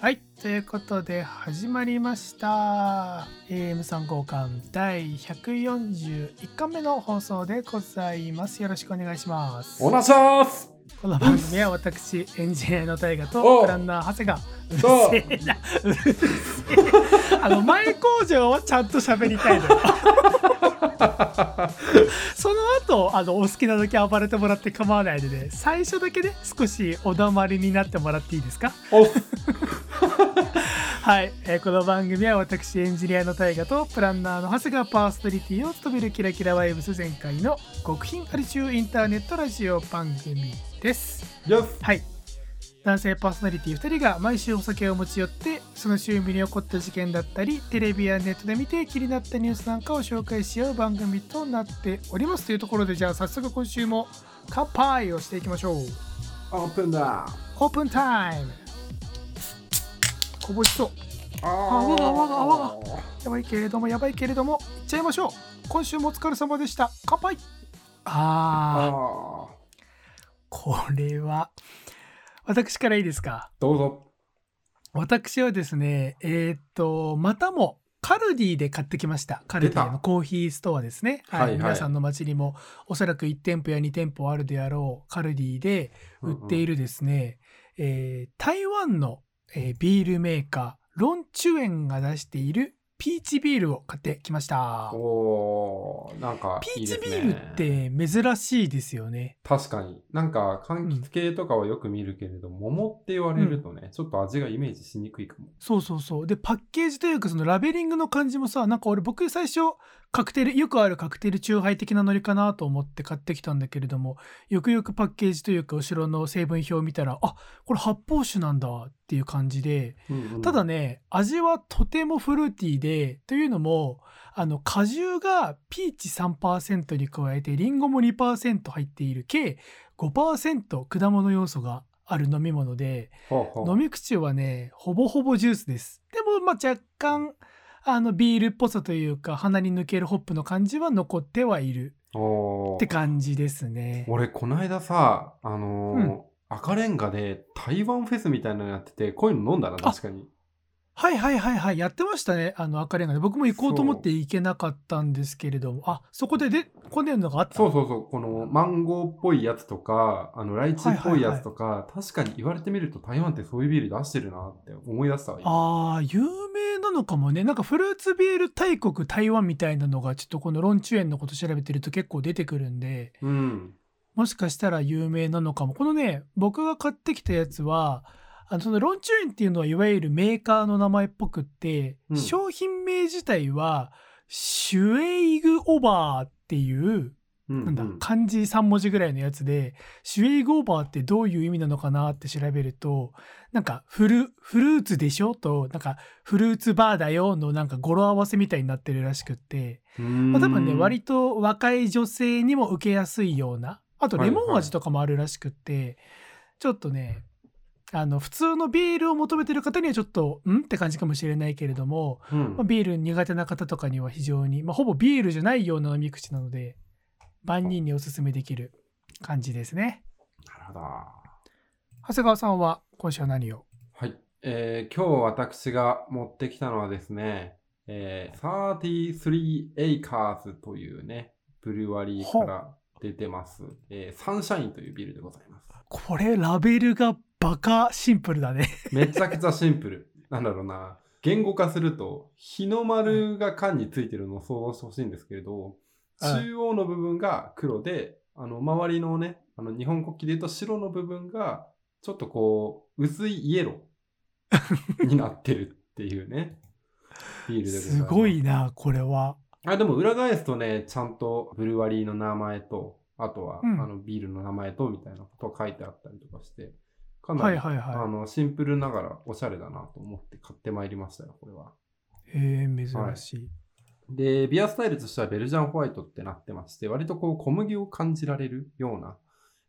はい、ということで始まりました。AM3 号館第141回目の放送でございます。よろしくお願いします。お願いしますこの番組は私、エンジニアの大河おとプランナー長谷がうるせえな、うるせえ。あの、前工場はちゃんと喋りたいのよ。その後、あの、お好きな時暴れてもらって構わないので、最初だけね、少しお黙りになってもらっていいですか？お はい、えーこの番組は私エンジニアの大河とプランナーの長谷川パーソナリティを務めるキラキラワイブス前回の極貧アリ中インターネットラジオ番組です。はい。男性パーソナリティ2人が毎週お酒を持ち寄ってその週に起こった事件だったりテレビやネットで見て気になったニュースなんかを紹介し合う番組となっておりますというところでじゃあ早速今週も乾杯をしていきましょう。オープンだオープンタイムこぼしそう。あ泡が泡が泡が。やばいけれどもやばいけれども。いっちゃいましょう。今週もお疲れ様でした。乾杯。あー。あこれは私からいいですか？どうぞ。私はですねえーっとまたもカルディで買ってきました。カルディのコーヒーストアですね、はい。はいはい。皆さんの街にもおそらく1店舗や2店舗あるであろうカルディで売っているですね、えー台湾の、えービールメーカーロンチュエンが出しているピーチビールを買ってきました。おーなんかピーいいですね。チビールって珍しいですよね。確かに。なんか柑橘系とかはよく見るけれど、桃って言われるとね、ちょっと味がイメージしにくいかも。そうそうそう。でパッケージというかそのラベリングの感じもさなんか俺僕最初カクテルよくあるカクテルチューハイ的なノリかなと思って買ってきたんだけれどもよくよくパッケージというか後ろの成分表を見たらあこれ発泡酒なんだっていう感じでただね味はとてもフルーティーでというのもあの果汁がピーチ3%に加えてリンゴも2%入っている計5%果物要素がある飲み物でほうほう飲み口はねほぼほぼジュースです。でもまあ若干あのビールっぽさというか鼻に抜けるホップの感じは残ってはいるって感じですね。俺この間さあのーうん。赤レンガで台湾フェスみたいなのやっててこういうの飲んだな確かにはいはいはいはい。やってましたねあの赤レンガで。僕も行こうと思って行けなかったんですけれども。あそこででこんなのがあったそうそうそう、このマンゴーっぽいやつとか、あのライチっぽいやつとか、確かに言われてみると台湾ってそういうビール出してるなって思い出したあー有名なのかもね。なんかフルーツビール大国台湾みたいなのがちょっとこのロンチュエンのこと調べてると結構出てくるんで。うん。もしかしたら有名なのかも。このね、僕が買ってきたやつは、あのそのロンチュエンっていうのはいわゆるメーカーの名前っぽくって、うん。商品名自体は、シュエイグオーバーっていう、うん、なんだうん、漢字3文字ぐらいのやつで、シュエイグオーバーってどういう意味なのかなって調べると、なんかフル、フルーツでしょと、なんかフルーツバーだよのなんか語呂合わせみたいになってるらしくって、まあ、多分ね割と若い女性にも受けやすいようなあとレモン味とかもあるらしくって、ちょっとねあの普通のビールを求めてる方にはちょっとん？って感じかもしれないけれども、うんまあ、ビール苦手な方とかには非常に、まあ、ほぼビールじゃないような飲み口なので万人におすすめできる感じですねなるほど。長谷川さんは今週は何を？はい。えー、今日私が持ってきたのはですね、えー、33 Acres というね、ブルワリーから出てます、えー、サンシャインというビールでございます。これラベルがバカシンプルだねめちゃくちゃシンプル。なんだろうな。言語化すると、日の丸が缶についてるのを想像してほしいんですけれど、はい中央の部分が黒で、あの、周りのね、あの、日本国旗で言うと白の部分が、ちょっとこう、薄いイエロー になってるっていうね、ビールでございます。すごいなこれはあ、でも裏返すとね、ちゃんとブルワリーの名前と、あとは、うんあのビールの名前とみたいなことが書いてあったりとかして、かなり、はいはいはい。あのシンプルながらおしゃれだなと思って買ってまいりましたよ、これは。へえ珍しい、で、ビアスタイルとしてはベルジャンホワイトってなってまして、割とこう小麦を感じられるような、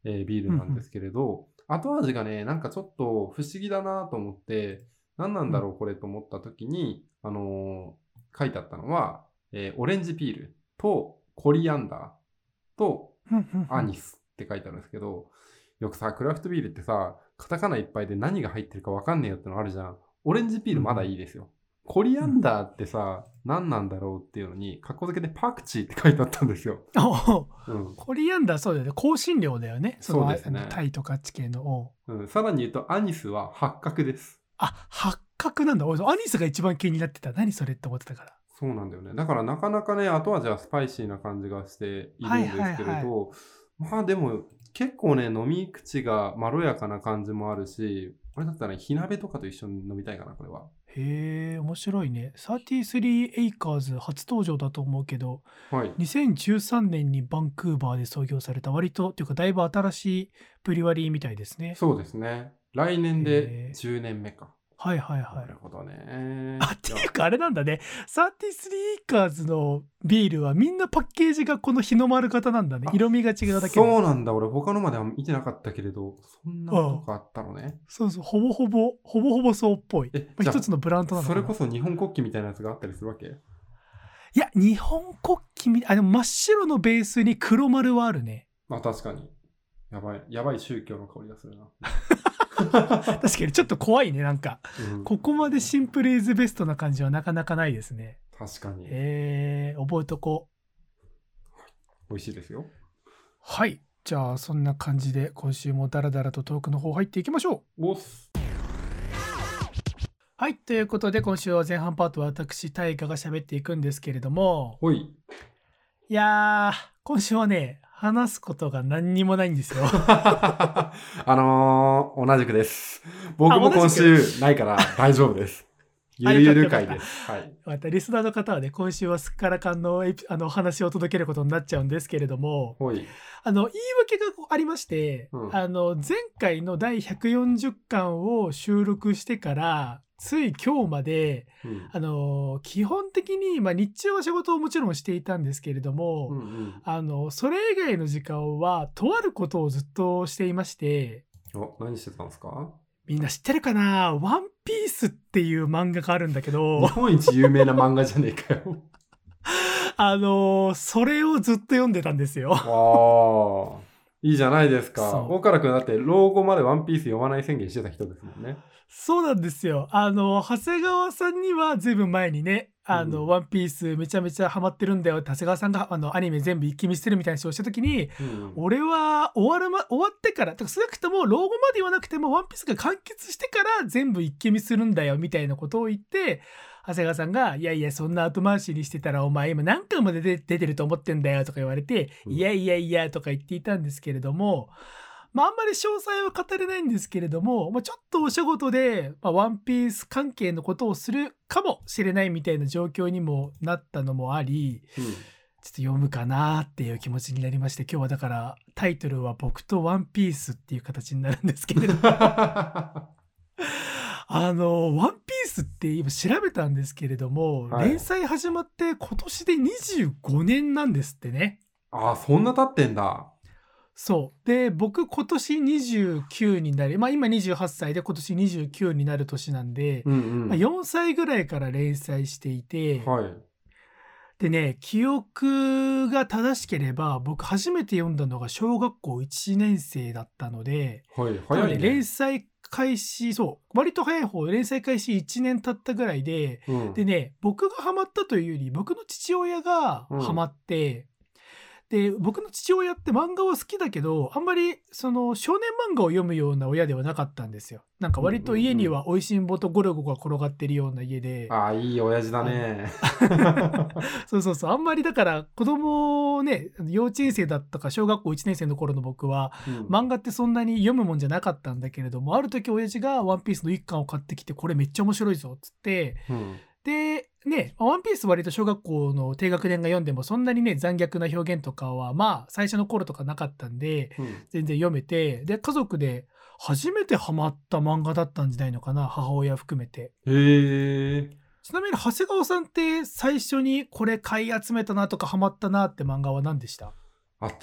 えービールなんですけれど、後味がね、なんかちょっと不思議だなと思って、何なんだろうこれと思った時に、あのー書いてあったのは、えーオレンジピールとコリアンダーとうんうんうん。アニスって書いてあるんですけど、よくさ、クラフトビールってさ、カタカナいっぱいで何が入ってるかわかんねえよってのあるじゃん。オレンジピールまだいいですよ。コリアンダーってさ、何なんだろうっていうのに、格好付けでパクチーって書いてあったんですよ。おうん。コリアンダーそうだよね。香辛料だよね。のそうですねタイとかあっち系の。おうん、さらに言うと、アニスは八角です。あ、八角なんだ。俺、アニスが一番気になってた。何それって思ってたから。そうなんだよね。だからなかなかね、後味はスパイシーな感じがしているんですけれど、はいはいまあでも結構ね、飲み口がまろやかな感じもあるし、これだったら、ね、火鍋とかと一緒に飲みたいかな、これは。へえ、面白いね。33 Acres 初登場だと思うけど、はい。2013年にバンクーバーで創業された割と、っていうかだいぶ新しいブリュワリーみたいですね。そうですね。来年へでー10年目か。はいはいはないる。ほどね。あ、っていうかあれなんだね。33 Acres のビールはみんなパッケージがこの日の丸型なんだね。あ色味が違うだけでそうなんだ。俺、他のまでは見てなかったけれど、そんなことがあったのね。そうそう、ほぼほぼ、ほぼほぼそうっぽい。まあ一つのブランドなのそれこそ日本国旗みたいなやつがあったりするわけ？いや、日本国旗みあ、でも真っ白のベースに黒丸はあるね。まあ確かに。やばい、やばい宗教の香りがするな。確かにちょっと怖いね、なんか。うんここまでシンプルイズベストな感じはなかなかないですね。確かに。えー、覚えとこう。美味しいですよ。はい。じゃあ、そんな感じで今週もダラダラとトークの方入っていきましょう。はい。ということで、今週は前半パートは私、大河が喋っていくんですけれども、ほい。いやー、今週はね、話すことが何にもないんですよ。あのー、同じくです。僕も今週ないから大丈夫です。ゆるゆる回です。はい。また、リスナーの方はね、今週はすっからかんのあの話を届けることになっちゃうんですけれども。あの、言い訳がありまして、うんあの、前回の第140巻を収録してから、つい今日まで、うん。あの、基本的に、まあ日中は仕事をもちろんしていたんですけれども、うんうん。あの、それ以外の時間は、とあることをずっとしていまして、お、何してたんですか？みんな知ってるかな？ワンピースっていう漫画があるんだけど日、本一有名な漫画じゃねえかよ。あの、それをずっと読んでたんですよ。ああ。いいじゃないですか。そう大原くんだって老後までワンピース読まない宣言してた人ですもんね。そうなんですよ。あの、長谷川さんにはずいぶん前にね、あの、うんワンピースめちゃめちゃハマってるんだよって長谷川さんがあのアニメ全部一気見してるみたいな話をした時に、うん。俺は終わるま、終わってから、てか少なくとも老後まで言わなくてもワンピースが完結してから全部一気見するんだよみたいなことを言って、長谷川さんが、いやいや、そんな後回しにしてたら、お前今何回まで出出てると思ってんだよとか言われて、うんいやいやいやとか言っていたんですけれども、まあ、あんまり詳細は語れないんですけれども、まあ、ちょっとお仕事で、まあ、ワンピース関係のことをするかもしれないみたいな状況にもなったのもあり、ちょっと読むかなっていう気持ちになりまして、今日はだからタイトルは僕とワンピースっていう形になるんですけれど、あの、ワンピースって今調べたんですけれども、はい連載始まって今年で25年なんですってね。ああ、そんな経ってんだ。そう。で、僕今年29になり、まあ今28歳で今年29になる年なんで、うんうん。まあ、4歳ぐらいから連載していて、はい。でね、記憶が正しければ、僕初めて読んだのが小学校1年生だったので、はい。早いね。連載開始、そう、割と早い方、連載開始1年経ったぐらいで、うんでね、僕がハマったというより、僕の父親がハマって、で、僕の父親って漫画は好きだけど、あんまりその少年漫画を読むような親ではなかったんですよ。なんか割と家には美味しんぼとゴロゴが転がってるような家で、ああ、いい親父だね。そうそうそう、あんまりだから子供ね、幼稚園生だったか小学校1年生の頃の僕は、うん。漫画ってそんなに読むもんじゃなかったんだけれども、ある時親父がワンピースの一巻を買ってきて、これめっちゃ面白いぞ、っつって、うん。で、ね、ワンピース割と小学校の低学年が読んでもそんなにね、残虐な表現とかは、まあ、最初の頃とかなかったんで、うん全然読めて、で、家族で初めてハマった漫画だったんじゃないのかな、母親含めて。へえ。ちなみに、長谷川さんって最初にこれ買い集めたなとかハマったなって漫画は何でした？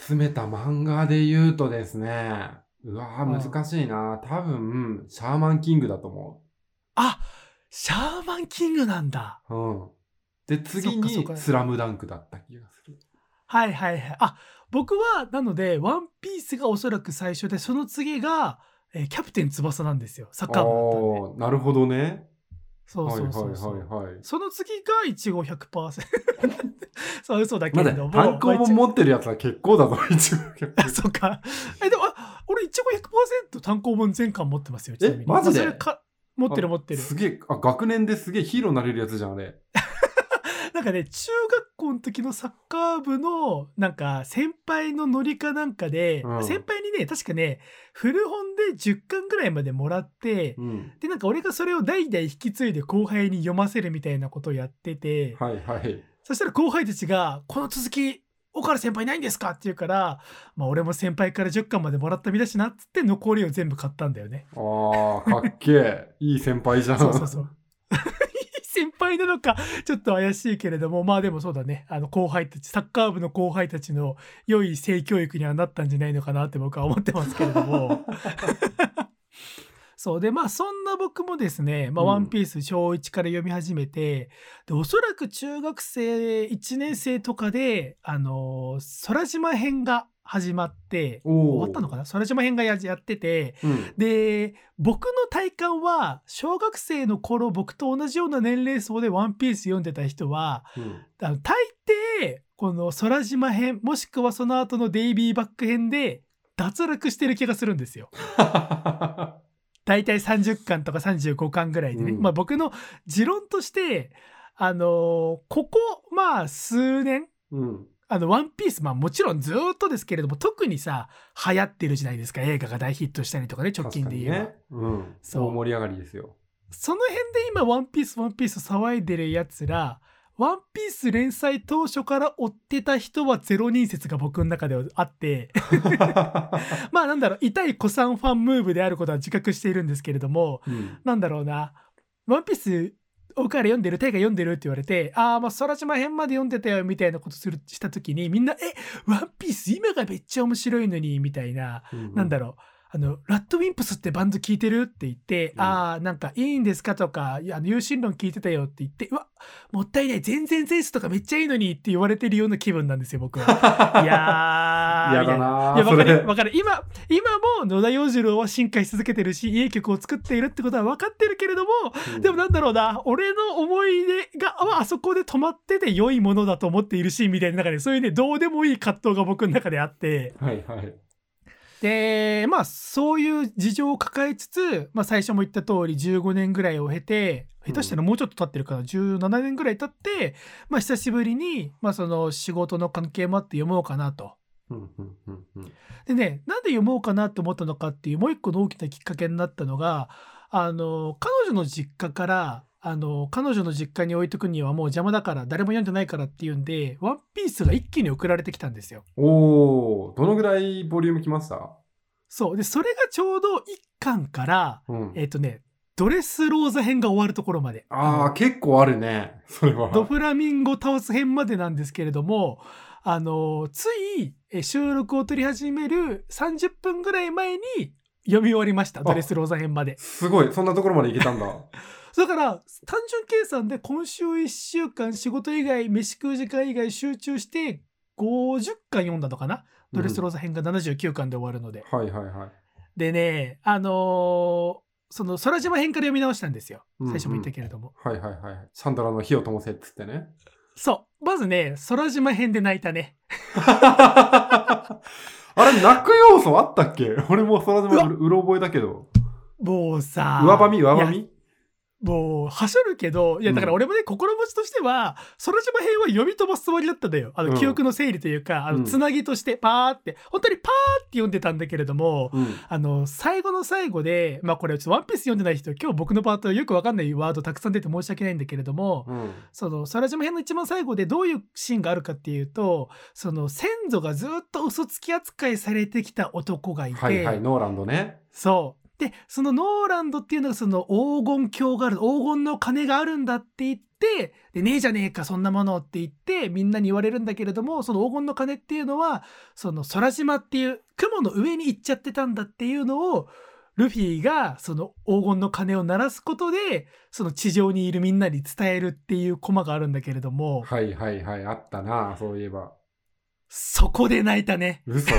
集めた漫画で言うとですね。うわ難しいな。多分、シャーマンキングだと思あシャーマンキングなんだ。う。うん。で、次に、スラムダンクだった気がする。はいはいはい。あ、僕は、なので、ワンピースがおそらく最初で、その次が、えーキャプテン翼なんですよ。サッカー部だったんで。なるほどね。そうそうそうそう。はいはいはいはい。その次がいちご100%。そう、嘘だけれども。、単行本ま持ってるやつは結構だぞ、一応。あそっか。え、でも、あ俺、いちご100%単行本全巻持ってますよ。ちなみにマジで？か持ってる持ってる。すげえ、あ、学年ですげえヒーローになれるやつじゃん、あれ。なんかね、中学校の時のサッカー部の、なんか、先輩のノリかなんかで、うん先輩にね、確かね、古本で10巻ぐらいまでもらって、うん。で、なんか俺がそれを代々引き継いで後輩に読ませるみたいなことをやってて、はいはい。そしたら後輩たちが、この続き、岡原先輩ないんですかって言うから、まあ俺も先輩から10巻までもらった身だしなっつって残りを全部買ったんだよね。ああ、かっけえ。いい先輩じゃん。そうそうそう。いい先輩なのか、ちょっと怪しいけれども、まあでもそうだね。あの後輩たち、サッカー部の後輩たちの良い性教育にはなったんじゃないのかなって僕は思ってますけれども。そうでまあそんな僕もですね「まあうんワンピース小1から読み始めてでおそらく中学生1年生とかであの空島編が始まって終わったのかな？空島編がややっててうん。で僕の体感は小学生の頃僕と同じような年齢層で「ワンピース読んでた人はうん。あの大抵この空島編もしくはその後のデイビーバック編で脱落してる気がするんですよ。大体30巻とか35巻ぐらいでね、うんまあ僕の持論としてあのーここまあ数年うん。あの、ワンピース、まあもちろんずーっとですけれども、特にさ、流行ってるじゃないですか。映画が大ヒットしたりとかね、直近で言えば。ね。うん。そう大盛り上がりですよ。その辺で今、ワンピース、ワンピース騒いでるやつら、ワンピース連載当初から追ってた人はゼロ人説が僕の中ではあって、まあなんだろう、痛い古参ファンムーブであることは自覚しているんですけれども、うん。なんだろうな、ワンピース、おから読んでる、タイが読んでるって言われて、ああ、まあ、空島編まで読んでたよ、みたいなことする、したときに、みんな、え、ワンピース今がめっちゃ面白いのに、みたいな、なんだろう。あの、ラッドウィンプスってバンド聞いてる？って言って、うん。ああ、なんかいいんですか？とか、あの、有心論聞いてたよって言って、うわ、もったいない、全然センスとかめっちゃいいのにって言われてるような気分なんですよ、僕は。いやー、嫌だなーいや、わかる、わかる。今、今も野田洋次郎は進化し続けてるし、いい曲を作っているってことは分かってるけれども、うんでもなんだろうな、俺の思い出がああそこで止まってて良いものだと思っているし、みたいな中で、そういうね、どうでもいい葛藤が僕の中であって、はいはい。で、まあ、そういう事情を抱えつつ、まあ、最初も言った通り15年ぐらいを経て、下手したらもうちょっと経ってるから、17年ぐらい経って、まあ、久しぶりに、まあ、その仕事の関係もあって読もうかなと。うんうんうんうん。でね、なんで読もうかなと思ったのかっていう、もう一個の大きなきっかけになったのが、あの、彼女の実家から、あの、彼女の実家に置いとくにはもう邪魔だから、誰も読んでないからっていうんで、ワンピースが一気に送られてきたんですよ。おー、どのぐらいボリュームきました？そう。で、それがちょうど1巻から、うん。えっ、とね、ドレスローザ編が終わるところまで。ああ、結構あるね。それは。ドフラミンゴ倒す編までなんですけれども、あの、ついえ収録を取り始める30分ぐらい前に読み終わりました。ドレスローザ編まで。すごい。そんなところまでいけたんだ。だから、単純計算で今週1週間仕事以外、飯食う時間以外集中して50巻読んだのかな？ドレスローザ編が79巻で終わるので。はいはいはい。でね、あのーその空島編から読み直したんですよ。最初も言ったけれども。はいはいはい。サンドラの火を灯せっつってね。そう。まずね、空島編で泣いたね。あれ、泣く要素あったっけ？俺もそらでうううろ覚えだけど。もうさ。上ばみ上ばみもう、はしょるけど、いや、だから俺もね、心持ちとしては、空島編は読み飛ばすつもりだったんだよ。あの、うん記憶の整理というか、あの、うんつなぎとして、パーって、本当にパーって読んでたんだけれども、うん。あの、最後の最後で、まあこれ、ちょっとワンピース読んでない人、今日僕のパートよくわかんないワードたくさん出て申し訳ないんだけれども、うん。その、空島編の一番最後でどういうシーンがあるかっていうと、その、先祖がずっと嘘つき扱いされてきた男がいて、はいはい、ノーランドね。そう。で、そのノーランドっていうのがその黄金鏡がある、黄金の鐘があるんだって言って、で、ねえじゃねえか、そんなものって言って、みんなに言われるんだけれども、その黄金の鐘っていうのは、その空島っていう雲の上に行っちゃってたんだっていうのを、ルフィがその黄金の鐘を鳴らすことで、その地上にいるみんなに伝えるっていうコマがあるんだけれども、はいはいはい、あったな、そういえば。そこで泣いたね。嘘。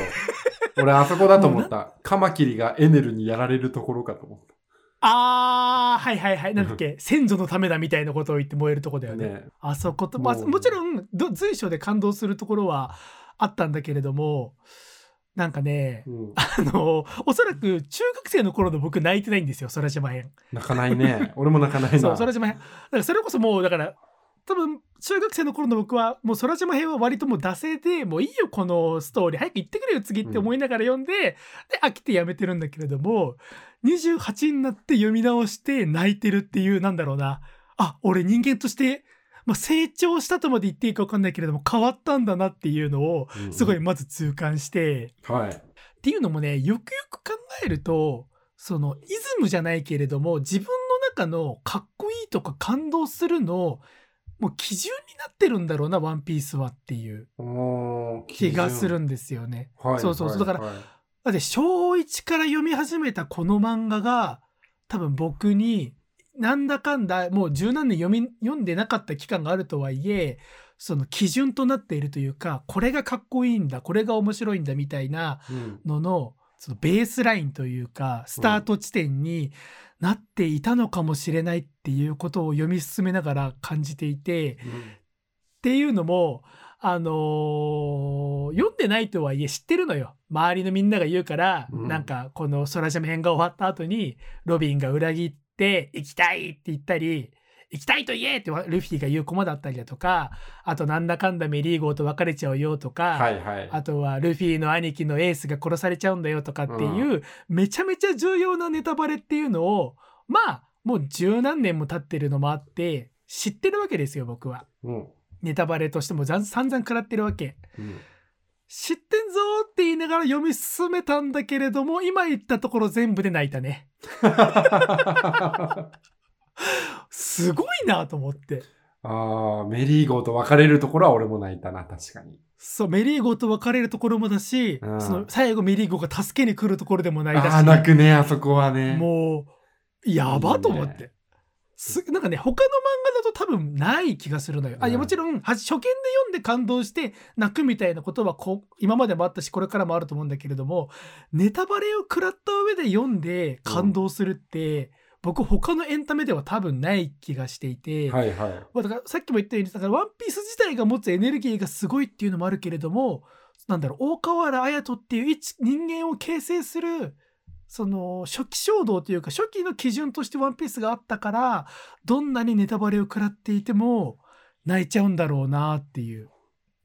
俺、あそこだと思った。カマキリがエネルにやられるところかと思った。あー、はいはいはい。なんだっけ、先祖のためだみたいなことを言って燃えるとこだよね。ね。あそこと、まあ、もちろんど随所で感動するところはあったんだけれども、なんかね、うん、あの、おそらく中学生の頃の僕泣いてないんですよ、空島編。泣かないね。俺も泣かないな。そう、空島編。だからそれこそもう、だから、多分中学生の頃の僕はもう空島編は割ともう惰性でもういいよこのストーリー早く行ってくれよ次って思いながら読んで、で飽きてやめてるんだけれども28になって読み直して泣いてるっていうなんだろうな。あ俺人間として、まあ、成長したとまで言っていいか分かんないけれども変わったんだなっていうのをうんうん。すごいまず痛感して、はい。っていうのもねよくよく考えるとそのイズムじゃないけれども自分の中のかっこいいとか感動するのもう基準になってるんだろうなワンピースはっていう。気がする基んですよね。準はいそうそうそう。だからはいはいだって小1から読み始めたこの漫画が多分僕になんだかんだもう十何年読み読んでなかった期間があるとはいえその基準となっているというかこれがかっこいいんだこれが面白いんだみたいなうん。ののそのベースラインというかスタート地点になっていたのかもしれないっていうことを読み進めながら感じていてっていうのもあのー読んでないとはいえ知ってるのよ。周りのみんなが言うから、うん。なんかこの空島編が終わった後にロビンが裏切って行きたいって言ったり行きたいと言えってルフィが言うコマだったりだとかあとなんだかんだメリーゴーと別れちゃうよとか、はいはい。あとはルフィの兄貴のエースが殺されちゃうんだよとかっていう、めちゃめちゃ重要なネタバレっていうのをまあもう十何年も経ってるのもあって知ってるわけですよ僕は。うんネタバレとしても散々食らってるわけ。うん知ってんぞーって言いながら読み進めたんだけれども今言ったところ全部で泣いたね。すごいなと思って。ああ、メリーゴーと別れるところは俺も泣いたな、確かに。そうメリーゴーと別れるところもだし、うんその最後メリーゴーが助けに来るところでも泣いたし。ああ、泣くね、あそこはね。もう、やばと思っいいて。すなんかね、他の漫画だと多分ない気がするのよ。あ、いやうんもちろん、は初見で読んで感動して泣くみたいなことはこう今までもあったし、これからもあると思うんだけれども、ネタバレを食らった上で読んで感動するって、僕他のエンタメでは多分ない気がしていて、はいはい。まあだからさっきも言ったようにだからワンピース自体が持つエネルギーがすごいっていうのもあるけれどもなんだろう大河原綾人っていう一人間を形成するその初期衝動というか初期の基準としてワンピースがあったからどんなにネタバレを食らっていても泣いちゃうんだろうなっていう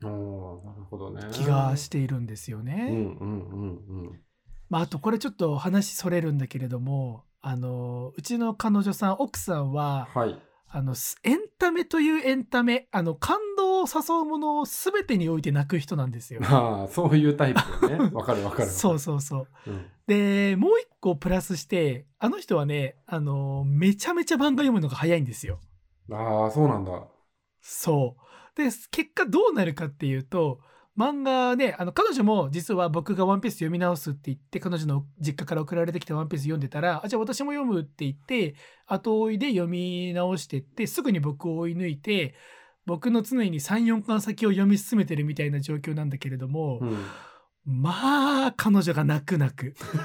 おーなるほどね。気がしているんですよね。うんうんうんうん。まあ、あとこれちょっと話それるんだけれどもあのうちの彼女さん奥さんははい。あのすエンタメというエンタメあの感動を誘うものを全てにおいて泣く人なんですよ。ああ、そういうタイプよね。わかるわかる。そうそうそう。うん。でもう一個プラスしてあの人はねあのめちゃめちゃ漫画読むのが早いんですよ。ああ、そうなんだ。そう。で結果どうなるかっていうと漫画ねあの彼女も実は僕が「ワンピース読み直すって言って彼女の実家から送られてきた「ワンピース読んでたらあじゃあ私も読むって言って後追いで読み直してってすぐに僕を追い抜いて僕の常に34巻先を読み進めてるみたいな状況なんだけれども、うん。まあ彼女が泣く泣く。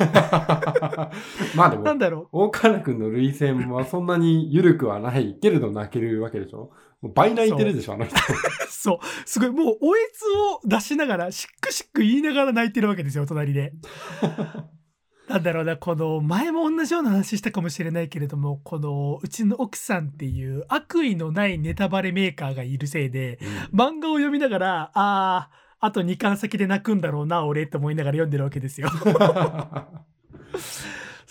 まあでも、なんだろ大河原君の涙腺はそんなに緩くはないけれど泣けるわけでしょ？もう倍泣いてるでしょあの人。う そうすごいもうおえつを出しながらしっくしっく言いながら泣いてるわけですよ隣で。なんだろうなこの前も同じような話したかもしれないけれどもこのうちの奥さんっていう悪意のないネタバレメーカーがいるせいで漫画を読みながらあーあと2巻先で泣くんだろうな俺と思いながら読んでるわけですよ。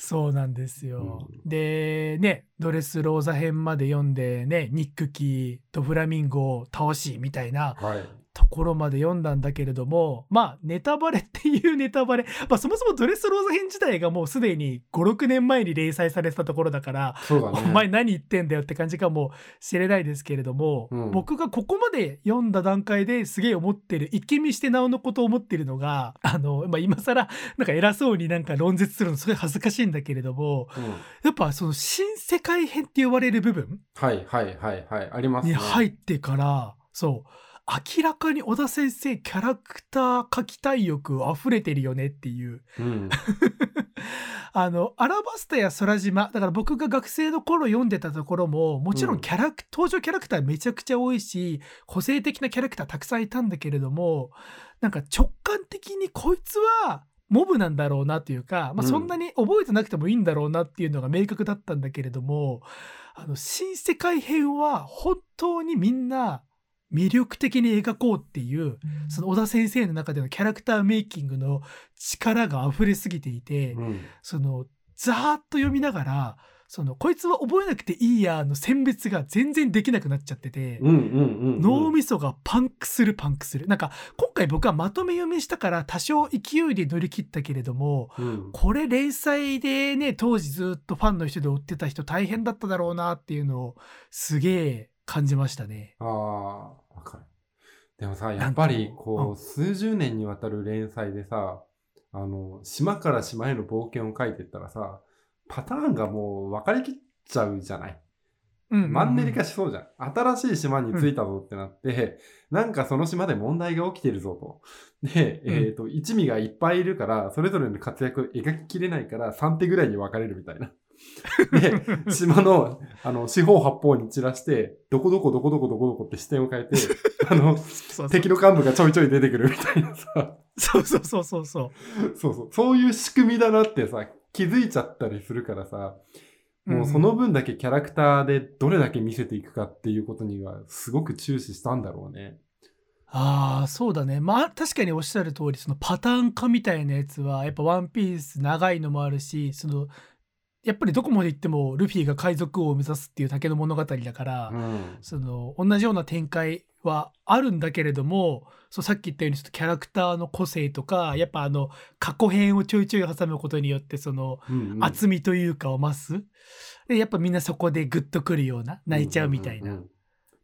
そうなんですよ。でねドレスローザ編まで読んでねニックキーとフラミンゴを倒しみたいなはい。ところまで読んだんだけれどもまあネタバレ っていうネタバレ、まあ、そもそもドレスローザ編自体がもうすでに56年前に連載されてたところだから、ね。お前何言ってんだよって感じかもしれないですけれども、うん僕がここまで読んだ段階ですげえ思ってる一気見してなおのことを思ってるのがあの、まあ、今更なんか偉そうになんか論説するのすごい恥ずかしいんだけれどもうんやっぱその新世界編って言われる部分はいはいはいはい。ありますにね。入ってからそう明らかに小田先生キャラクター描きたい欲溢れてるよねっていう。うん。あの、アラバスタや空島、だから僕が学生の頃読んでたところも、もちろん。キャラク、登場キャラクターめちゃくちゃ多いし、個性的なキャラクターたくさんいたんだけれども、なんか直感的にこいつはモブなんだろうなというか、まあ、うん。そんなに覚えてなくてもいいんだろうなっていうのが明確だったんだけれども、あの、新世界編は本当にみんな魅力的に描こうっていう、その小田先生の中でのキャラクターメイキングの力が溢れすぎていて、うん。その、ざーっと読みながら、その、こいつは覚えなくていいやの選別が全然できなくなっちゃってて。脳みそがパンクするパンクする。なんか、今回僕はまとめ読みしたから多少勢いで乗り切ったけれども、うん。これ連載でね、当時ずっとファンの人で追ってた人大変だっただろうなっていうのをすげえ感じましたね。ああ、わかる。でもさ、やっぱり、こうう、数十年にわたる連載でさ、あの、島から島への冒険を書いてったらさ、パターンがもう分かりきっちゃうじゃない？うんうんうんマンネリ化しそうじゃん。新しい島に着いたぞってなって、なんかその島で問題が起きてるぞと。で、うんえっ、と、一味がいっぱいいるから、それぞれの活躍を描ききれないから、3手ぐらいに分かれるみたいな。で、島の、あの、四方八方に散らして、どこどこどこどこどこどこって視点を変えて、あの、そうそう敵の幹部がちょいちょい出てくるみたいなさ、そうそうそうそうそう。そうそう、そういう仕組みだなってさ、気づいちゃったりするからさ、もうその分だけキャラクターでどれだけ見せていくかっていうことにはすごく注視したんだろうね。ああ、そうだね。まあ確かにおっしゃる通り、そのパターン化みたいなやつは、やっぱワンピース長いのもあるし、その、やっぱりどこまで行ってもルフィが海賊王を目指すっていうだけの物語だから、うん。その同じような展開はあるんだけれどもそうさっき言ったようにちょっとキャラクターの個性とかやっぱあの過去編をちょいちょい挟むことによってその厚みというかを増す、でやっぱみんなそこでグッとくるような泣いちゃうみたいな、んんん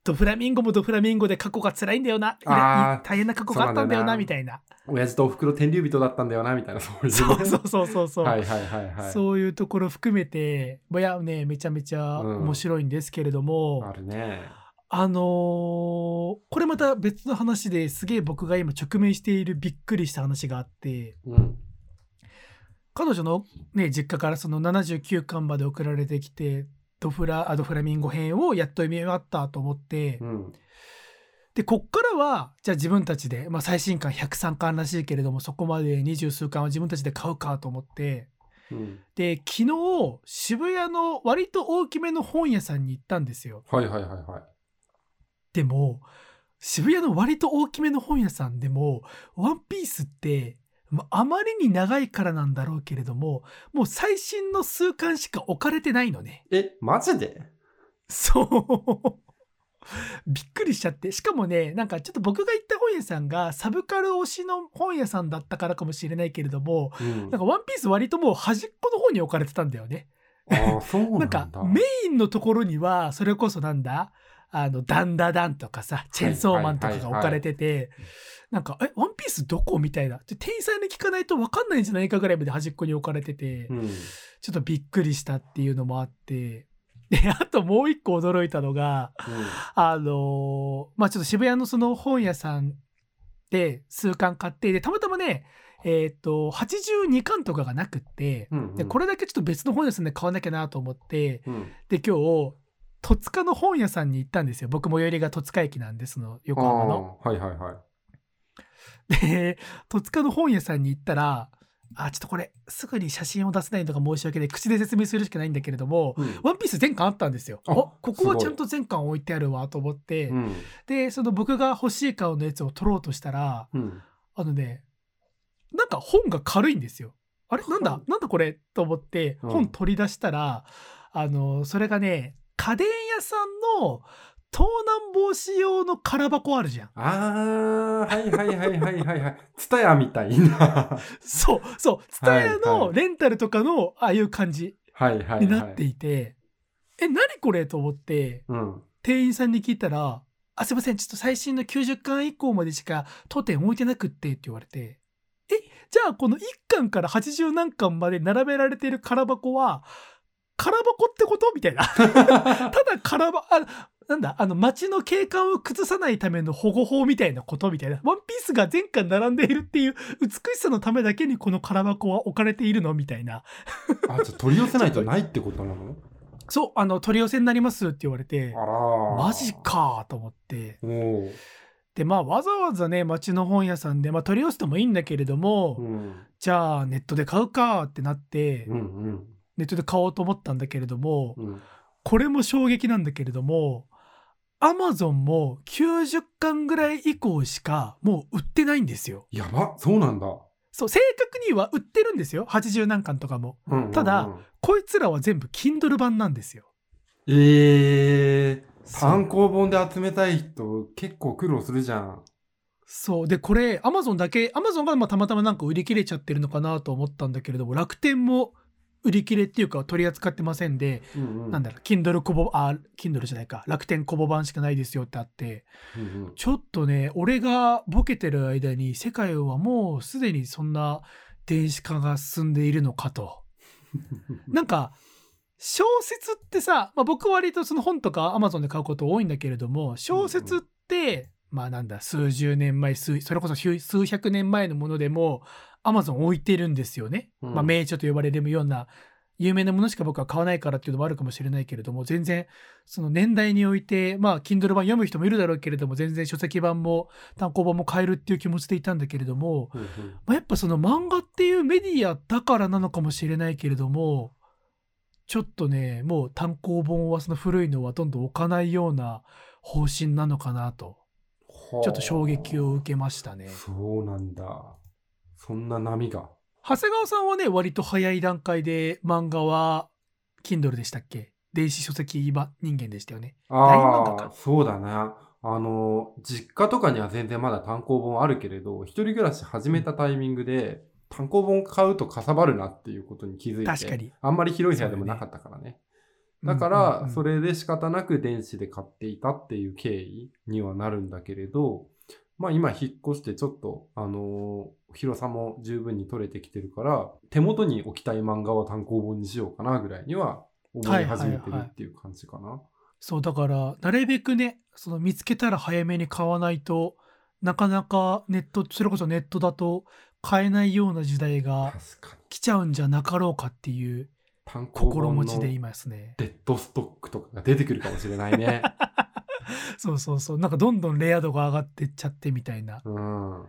ドフラミンゴもドフラミンゴで過去が辛いんだよな大変な過去があったんだよなみたいな親父とお袋天竜人だったんだよな、みたいな、そういうね。そうそうそうそうそう、はいはいはいはい。そういうところ含めていやねめちゃめちゃ面白いんですけれども、あるね。あのーこれまた別の話ですげえ僕が今直面しているびっくりした話があってうん。彼女のね実家からその79巻まで送られてきてドフラあドフラミンゴ編をやっと読み終わったと思って、うん。でこっからはじゃあ自分たちで、まあ、最新巻103巻らしいけれどもそこまで二十数巻は自分たちで買うかと思ってうん。で昨日渋谷の割と大きめの本屋さんに行ったんですよ。はいはいはいはい。でも渋谷の割と大きめの本屋さんでも「ワンピースってまあまりに長いからなんだろうけれどももう最新の数巻しか置かれてないのね。え、マジで？そう。びっくりしちゃってしかもねなんかちょっと僕が行った本屋さんがサブカル推しの本屋さんだったからかもしれないけれどもうんなんか「ワンピース割ともう端っこの方に置かれてたんだよね。ああ、そうなんだ。なんかメインのところにはそれこそなんだあのダンダダンとかさチェンソーマンとかが置かれててなんか「えワンピースどこ?」みたいなで店員さんに聞かないと分かんないんじゃないかぐらいまで端っこに置かれててうん。ちょっとびっくりしたっていうのもあってで あともう一個驚いたのがあのまあちょっと渋谷のその本屋さんで数巻買ってでたまたまねえっ、と82巻とかがなくってうん。うん。でこれだけちょっと別の本屋さんで買わなきゃなと思ってうん。で今日戸塚の本屋さんに行ったんですよ僕最寄りが戸塚駅なんですの横浜の。はいはいはい。で戸塚の本屋さんに行ったらあちょっとこれすぐに写真を出せないのが申し訳ない。口で説明するしかないんだけれどもうん「ワンピース全巻あったんですよ。ああここはい。ちゃんと全巻置いてあるわと思って、うん。でその僕が欲しい顔のやつを取ろうとしたらうん。あのねなんか本が軽いんですよ。あれ？なんだ？はいなんだこれ？と思ってうん。本取り出したら、あのそれがね家電屋さんの盗難防止用の空箱あるじゃん。ああ、はいはいはいはいはいはい。ツタヤみたいな。そうそうツタヤはいはいのレンタルとかのああいう感じはいはいはい。になっていて、え何これと思ってうん。店員さんに聞いたら「あすいませんちょっと最新の90巻以降までしか当店置いてなくって」って言われて「えじゃあこの1巻から80何巻まで並べられている空箱は空箱ってこと?」みたいな ただ空箱あなんだ、あの、街の景観を崩さないための保護法みたいなことみたいな。ワンピースが全巻並んでいるっていう美しさのためだけにこの空箱は置かれているのみたいな。あ、じゃあ取り寄せないとないってことなの？そう、あの、取り寄せになりますって言われてマジ。かと思って。で、まあ、わざわざね、街の本屋さんで、まあ、取り寄せてもいいんだけれども、うん。じゃあ、ネットで買うかってなって、うんうん。ネットで買おうと思ったんだけれども、うん。これも衝撃なんだけれども、アマゾンも90巻ぐらい以降しかもう売ってないんですよ。やば、そうなんだ。そう、正確には売ってるんですよ。80何巻とかも。うんうんうんただ、こいつらは全部 Kindle 版なんですよ。えー、そう単行本で集めたい人結構苦労するじゃん。そう。で、これ、アマゾンだけ、アマゾンがまあたまたまなんか売り切れちゃってるのかなと思ったんだけれども、楽天も売り切れっていうか取り扱ってませんで、うんうん。なんだろう、Kindle コボ、あ、Kindle じゃないか、楽天コボ版しかないですよってあって、うんうん。ちょっとね、俺がボケてる間に世界はもうすでにそんな電子化が進んでいるのかと。なんか、小説ってさ、まあ、僕は割とその本とか Amazon で買うこと多いんだけれども、小説って、まあなんだ、数十年前、数それこそ数数百年前のものでも Amazon 置いてるんですよね。うんまあ名著と呼ばれるような有名なものしか僕は買わないからっていうのもあるかもしれないけれども、全然その年代において、まあ Kindle 版読む人もいるだろうけれども、全然書籍版も単行版も買えるっていう気持ちでいたんだけれども、うんうんまあ、やっぱその漫画っていうメディアだからなのかもしれないけれども、ちょっとね、もう単行本はその古いのはどんどん置かないような方針なのかなと、はあちょっと衝撃を受けましたね。そうなんだ。そんな波が。長谷川さんはね、割と早い段階で漫画は Kindle でしたっけ？電子書籍版人間でしたよね。ああ、そうだな。あの、実家とかには全然まだ単行本あるけれど、一人暮らし始めたタイミングで、単行本買うとかさばるなっていうことに気づいて、確かに。あんまり広い部屋でもなかったからね。だから、うんそれで仕方なく電子で買っていたっていう経緯にはなるんだけれど、まあ今引っ越してちょっと、あのー広さも十分に取れてきてるから、手元に置きたい漫画は単行本にしようかなぐらいには思い始めてるっていう感じかな。そう、だから、なるべくね、その見つけたら早めに買わないと、なかなかネット、それこそネットだと買えないような時代が。来ちゃうんじゃなかろうかっていう心持ちでいますね。デッドストックとかが出てくるかもしれないね。そうそうそう。なんかどんどんレア度が上がってっちゃってみたいなうん。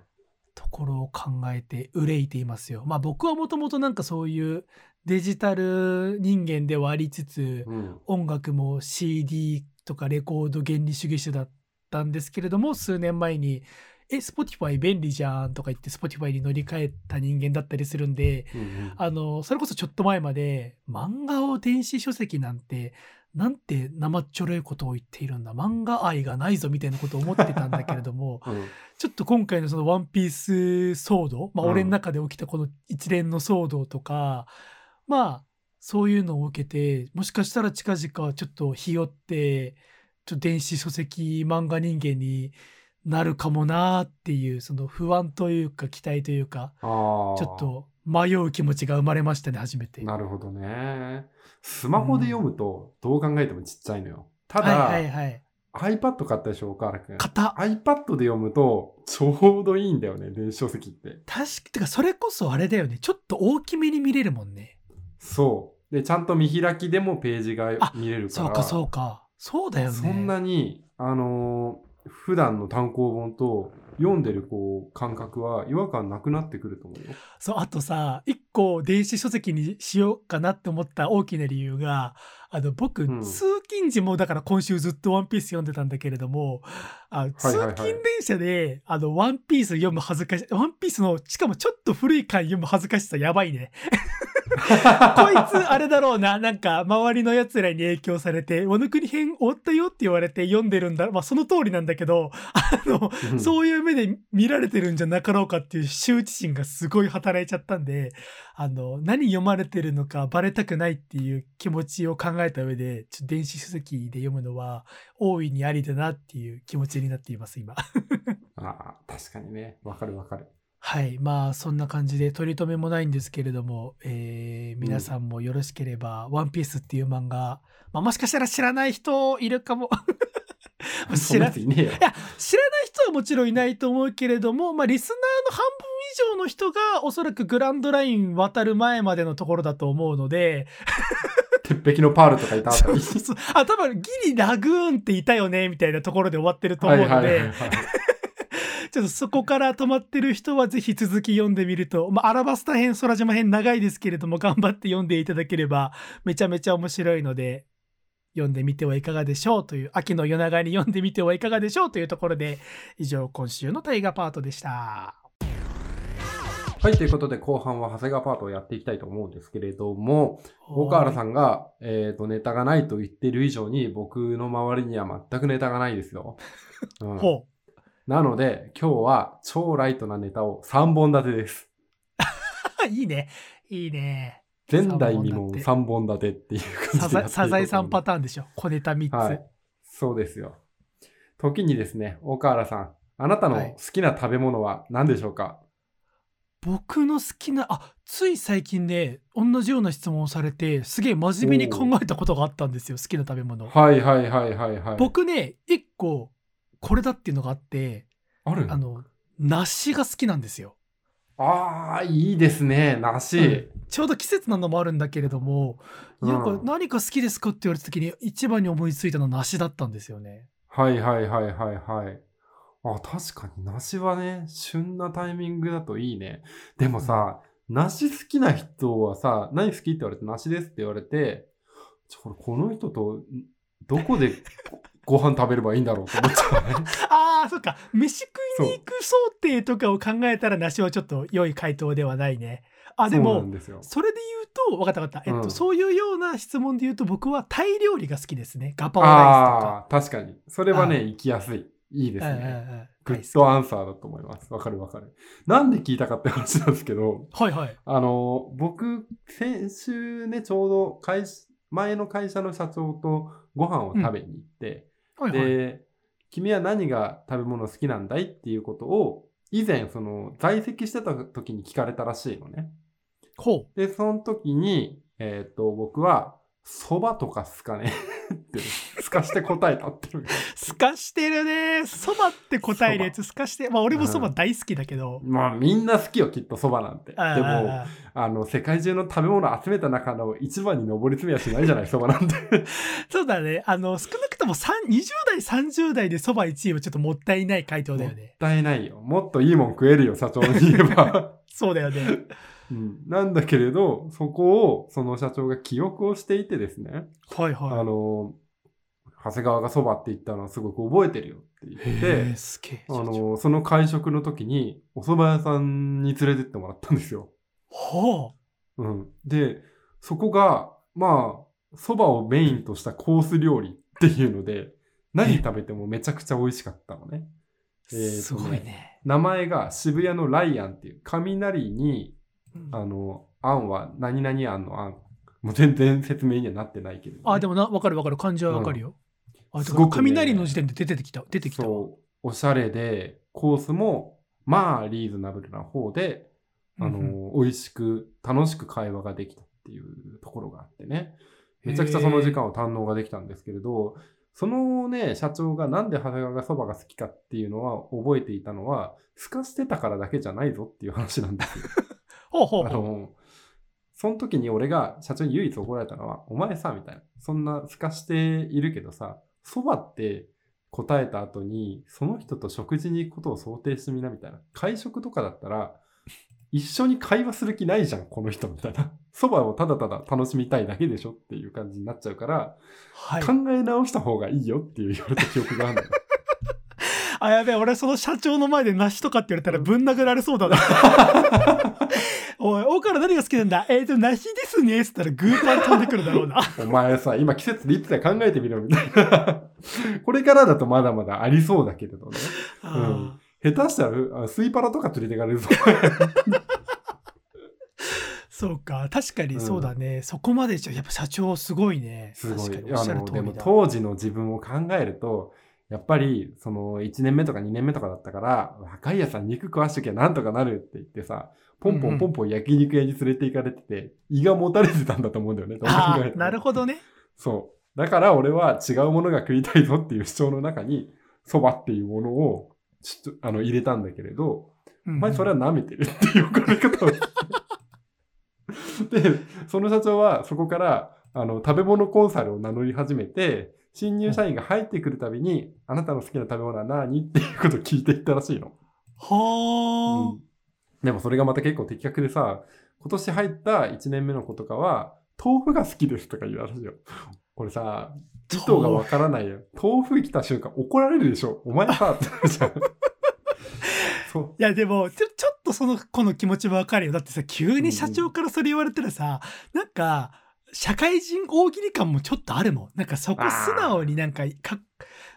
ところを考えて憂いていますよ。まあ僕はもともとなんかそういうデジタル人間ではありつつ、うん。音楽も CD とかレコード原理主義者だったんですけれども数年前に「え Spotify 便利じゃん」とか言って Spotify に乗り換えた人間だったりするんでうんうんあのそれこそちょっと前まで漫画を電子書籍なんてなんて生っちょろいことを言っているんだ。漫画愛がないぞみたいなことを思ってたんだけれども うん。ちょっと今回のそのワンピース騒動、まあ、うん。俺の中で起きたこの一連の騒動とか、まあ、そういうのを受けて、もしかしたら近々ちょっとひよって、ちょっと電子書籍漫画人間になるかもなーっていう、その不安というか期待というか、ちょっと迷う気持ちが生まれましたね、初めて。なるほどね。スマホで読むとどう考えてもちっちゃいのよ。ただ、はいはいはい。iPad 買ったでしょ、岡原くん。型。iPad で読むとちょうどいいんだよね、電子書籍って。確か、てかそれこそあれだよね。ちょっと大きめに見れるもんね。そう。で、ちゃんと見開きでもページがあ見れるから。そうかそうか。そうだよね。そんなに、あのー普段の単行本と読んでるこう感覚は違和感なくなってくると思うよ。そう、あとさ、一個電子書籍にしようかなって思った大きな理由が、あの、僕、うん通勤時もだから今週ずっとワンピース読んでたんだけれども、あ通勤電車で、あの、ワンピース読む恥ずかし、ワンピースの、しかもちょっと古い回読む恥ずかしさやばいね。こいつ、あれだろうな、なんか、周りの奴らに影響されて、ワノ国編終わったよって言われて読んでるんだ。まあ、その通りなんだけど、あの、うんそういう目で見られてるんじゃなかろうかっていう羞恥心がすごい働いちゃったんで、あの、何読まれてるのかバレたくないっていう気持ちを考えた上で、ちょっと電子書籍で読むのは大いにありだなっていう気持ちになっています、今。ああ、確かにね。わかるわかる。はい。まあ、そんな感じで取り留めもないんですけれども、えー皆さんもよろしければ、ワンピースっていう漫画、まあ、もしかしたら知らない人いるかも。知らいや知らない人はもちろんいないと思うけれども、まあ、リスナーの半分以上の人がおそらくグランドライン渡る前までのところだと思うので、鉄壁のパールとかいたあたり。あ多分ギリラグーンっていたよねみたいなところで終わってると思うので、はいはいはいはいちょっとそこから止まってる人はぜひ続き読んでみると、まあ、アラバスタ編空島編長いですけれども頑張って読んでいただければめちゃめちゃ面白いので読んでみてはいかがでしょうという秋の夜長に読んでみてはいかがでしょうというところで以上今週の大河パートでした。はい、ということで後半は長谷川パートをやっていきたいと思うんですけれども、大川原さんが、えー、とネタがないと言ってる以上に僕の周りには全くネタがないですよ。うんほなので今日は超ライトなネタを3本立てです。う いいね。いいね。前代未聞三本立て。3本立てっていう感サじでサザエさんパターンでしょ。小ネタ3つ、はい。そうですよ。時にですね、大川原さん、あなたのはい。好きな食べ物は何でしょうか、僕の好きなあつい最近ね同じような質問をされてすげえ真面目に考えたことがあったんですよ好きな食べ物。はいはいはいはいはい。僕ね一個これだっていうのがあってある？あの梨が好きなんですよああ、いいですね、梨。うんちょうど季節なのもあるんだけれども、うんなんか何か好きですかって言われた時に一番に思いついたのは梨だったんですよねはいはいはいはいはい。あ、確かに梨はね、旬なタイミングだといいね。でもさ、梨好きな人はさ、何好きって言われて梨ですって言われて、ちょ、この人とんどこで ご飯食べればいいんだろうと思っちゃうね。ああそっか飯食いに行く想定とかを考えたら梨はちょっと良い回答ではないねあでも。それで言うと分かった分かった、えっと、うんそういうような質問で言うと僕はタイ料理が好きですねガパオライスとか確かに。それはね、はい行きやすい。いいですね。グッドアンサーだと思います。わかるわかる。なんで聞いたかって話なんですけど、はいはいあの、僕、先週ね、ちょうど会社、前の会社の社長とご飯を食べに行って、はいはい。で、君は何が食べ物好きなんだいっていうことを、以前、その、在籍してた時に聞かれたらしいのね。で、その時に、えっ、と、僕は、蕎麦とかすかね って、すかして答えたっていう。すかしてるね。そばって答えるやつすかしてまあ俺もそば大好きだけど、まあ、みんな好きよ、きっと蕎麦なんて。でも、あの、世界中の食べ物を集めた中の一番に上り詰めはしないじゃない、蕎麦なんて。そうだね。あの少なくとも3 20代30代でそば1位はちょっともったいない回答だよもっねたいないよ。もっといいもん食えるよ、社長に言えば。そうだよね。うん、なんだけれど、そこを、その社長が記憶をしていてですね、はいはい。あの、長谷川がそばって言ったのはすごく覚えてるよって言っへてあの、その会食の時にお蕎麦屋さんに連れてってもらったんですよ。はうん。で、そこが、まあ、蕎麦をメインとしたコース料理っていうので、何食べてもめちゃくちゃ美味しかったのね。あ、えーとねすごいね名前が渋谷のライアンっていう、雷に、うんあの、あんは何々あんのあん。もう全然説明にはなってないけど、ね。あでもな分かる分かる漢字は分かるよ、あすごくね雷の時点で出てきた出てきたわそう、おしゃれで、コースも、まあ、リーズナブルな方で、あの、うん美味しく、楽しく会話ができたっていうところがあってね。めちゃくちゃその時間を堪能ができたんですけれど、そのね、社長がなんで長谷川がそばが好きかっていうのは覚えていたのは、すかしてたからだけじゃないぞっていう話なんですよ。ほうほうほうあの、その時に俺が社長に唯一怒られたのは、お前さ、みたいな。そんなすかしているけどさ、そばって答えた後に、その人と食事に行くことを想定してみな、みたいな。会食とかだったら、一緒に会話する気ないじゃん、この人、みたいな。そばをただただ楽しみたいだけでしょっていう感じになっちゃうから、はい考え直した方がいいよっていう言われた記憶があるのよ。あやべえ俺その社長の前で梨とかって言われたらぶん殴られそうだなおい大から何が好きなんだ？えっ、と梨ですねっつったらグーパン飛んでくるだろうな お前さ、今季節でいつだ考えてみろ、みたいな。これからだとまだまだありそうだけれどね。あ下手したら、あスイパラとか連れてかれるぞ。ー そうか確かにそうだね、そこまでじゃやっぱ社長すごいねすごい。あの、でも当時の自分を考えると、やっぱり、その、1年目とか2年目とかだったから、若いやさん肉食わしときゃなんとかなるって言ってさ、ポンポンポンポン焼肉屋に連れて行かれてて、胃がもたれてたんだと思うんだよね。あなるほどね。そだから俺は違うものが食いたいぞっていう主張の中に、蕎麦っていうものをちょっとあの入れたんだけれど、お前それは舐めてるっていう怒られ方を。で、その社長はそこからあの食べ物コンサルを名乗り始めて、新入社員が入ってくるたびに、あなたの好きな食べ物は何っていうことを聞いていったらしいの。はあ、うんでもそれがまた結構的確でさ、今年入った1年目の子とかは、豆腐が好きですとか言うらしいよ。これさ、意図がわからないよ。豆腐来た瞬間怒られるでしょ。お前さ、ってなるじゃん。いやでもちょちょっとその子の気持ちはわかるよだってさ急に社長からそれ言われたらさ、なんか社会人大喜利感もちょっとあるもんなんかそこ素直になんかか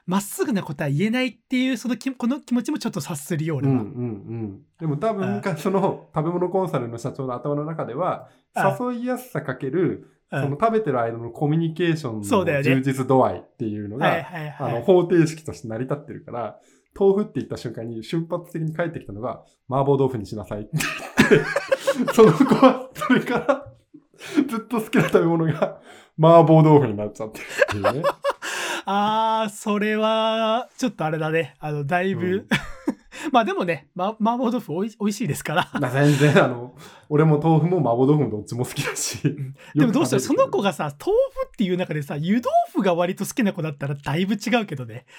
まっすぐなことは言えないっていうそのきこの気持ちもちょっと察するようんうんうん。でも多分、その食べ物コンサルの社長の頭の中では、あ。誘いやすさかける、うん。その食べてる間のコミュニケーションの充実度合いっていうのが、はいはいはい。あの方程式として成り立ってるから、豆腐って言った瞬間に瞬発的に返ってきたのが、麻婆豆腐にしなさいって言って、その子はそれからずっと好きな食べ物が麻婆豆腐になっちゃってるっていうね。あーそれはちょっとあれだね。あのだいぶ、うん。まあでもね、ま、麻婆豆腐おいおいしいですから。まあ全然、あの、俺も豆腐も麻婆豆腐もどっちも好きだし。でもどうしたらその子がさ豆腐っていう中でさ湯豆腐が割と好きな子だったらだいぶ違うけどね。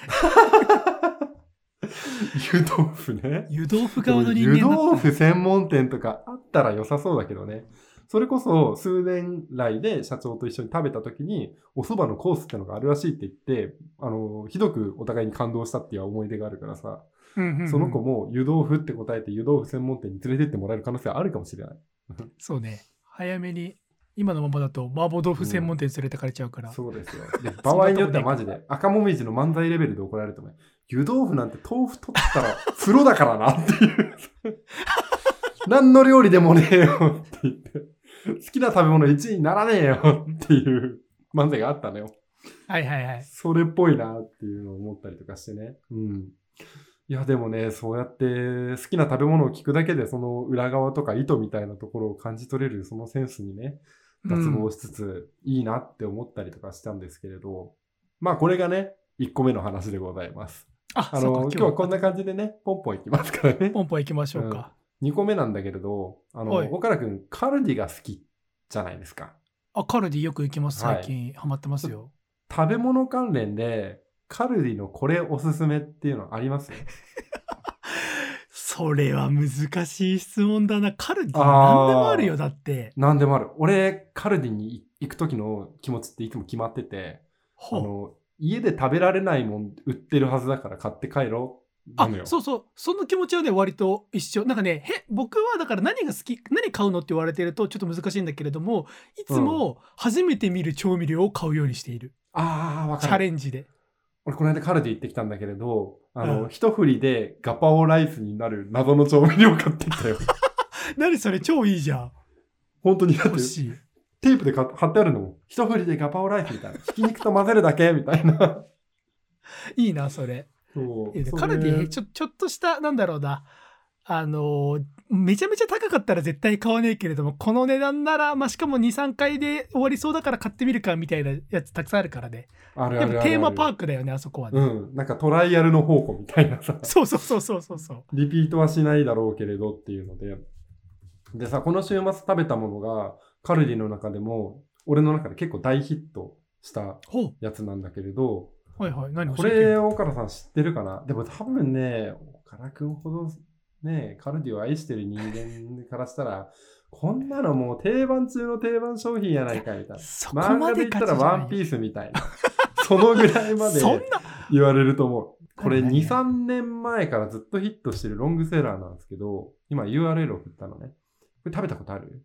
湯豆腐ね。湯豆腐側の人湯間だ豆腐専門店とかあったら良さそうだけどね。それこそ数年来で社長と一緒に食べた時にお蕎麦のコースってのがあるらしいって言って、あの、ひどくお互いに感動したっていう思い出があるからさ、うんうんうんその子も湯豆腐って答えて湯豆腐専門店に連れてってもらえる可能性あるかもしれない。そうね早めに今のままだと麻婆豆腐専門店連れてかれちゃうから、そうですよ。で場合によってはマジで赤もみじの漫才レベルで怒られると思う。湯豆腐なんて豆腐取ったら 風呂だからなっていう。何の料理でもねえよって言って。好きな食べ物1位にならねえよっていう漫才があったのよ。はいはいはいそれっぽいなっていうのを思ったりとかしてね。うん。いやでもね、そうやって好きな食べ物を聞くだけでその裏側とか意図みたいなところを感じ取れるそのセンスにね、脱帽しつつ、いいなって思ったりとかしたんですけれど、まあこれがね、1個目の話でございます。ああの、そうか今日はこんな感じでね、ポンポンいきますからね。ポンポン行きましょうか、2個目なんだけれど、あの、はい。岡田くん、カルディが好きじゃないですか。あカルディよく行きます。はい。最近、ハマってますよ。食べ物関連で、カルディのこれおすすめっていうのあります？それは難しい質問だな。カルディ何でもあるよだって。何でもある。俺、カルディに行く時の気持ちっていつも決まってて、あの、家で食べられないもん売ってるはずだから買って帰ろう。なあ。そうそうその気持ちはね割と一緒なんかねへ僕はだから何が好き何買うのって言われてるとちょっと難しいんだけれどもいつも初めて見る調味料を買うようにしている、ああ、わチャ。レンジで俺、この間カルディ行ってきたんだけれど、あの、うん一振りでガパオライスになる謎の調味料買ってきたよ。何それ超いいじゃん本当にだって欲しいテープでか貼ってあるのもん。一振りでガパオライスみたいな。ひき肉と混ぜるだけみたいな。いいなそれカルディちょちょっとしたなんだろうな。あのーめちゃめちゃ高かったら絶対買わねえけれどもこの値段なら、まあ、しかも23回で終わりそうだから買ってみるかみたいなやつたくさんあるからね。あるあるテーマパークだよねあそこはね、うん。なんかトライアルの宝庫みたいなさ。そうそうそうそうそうそう。リピートはしないだろうけれどっていうので。でさ、この週末食べたものが、カルディの中でも、俺の中で結構大ヒットしたほやつなんだけれど、うはいはい。何これ、岡田さん知ってるかな？でも多分ね、岡田くんほどね、カルディを愛してる人間からしたら、こんなのもう定番中の定番商品やないかみたいな。そこ漫まで画で言ったらワンピースみたいな。そのぐらいまで 言われると思う。これ何2、3年前からずっとヒットしてるロングセラーなんですけど、今 URL 送ったのね。これ食べたことある？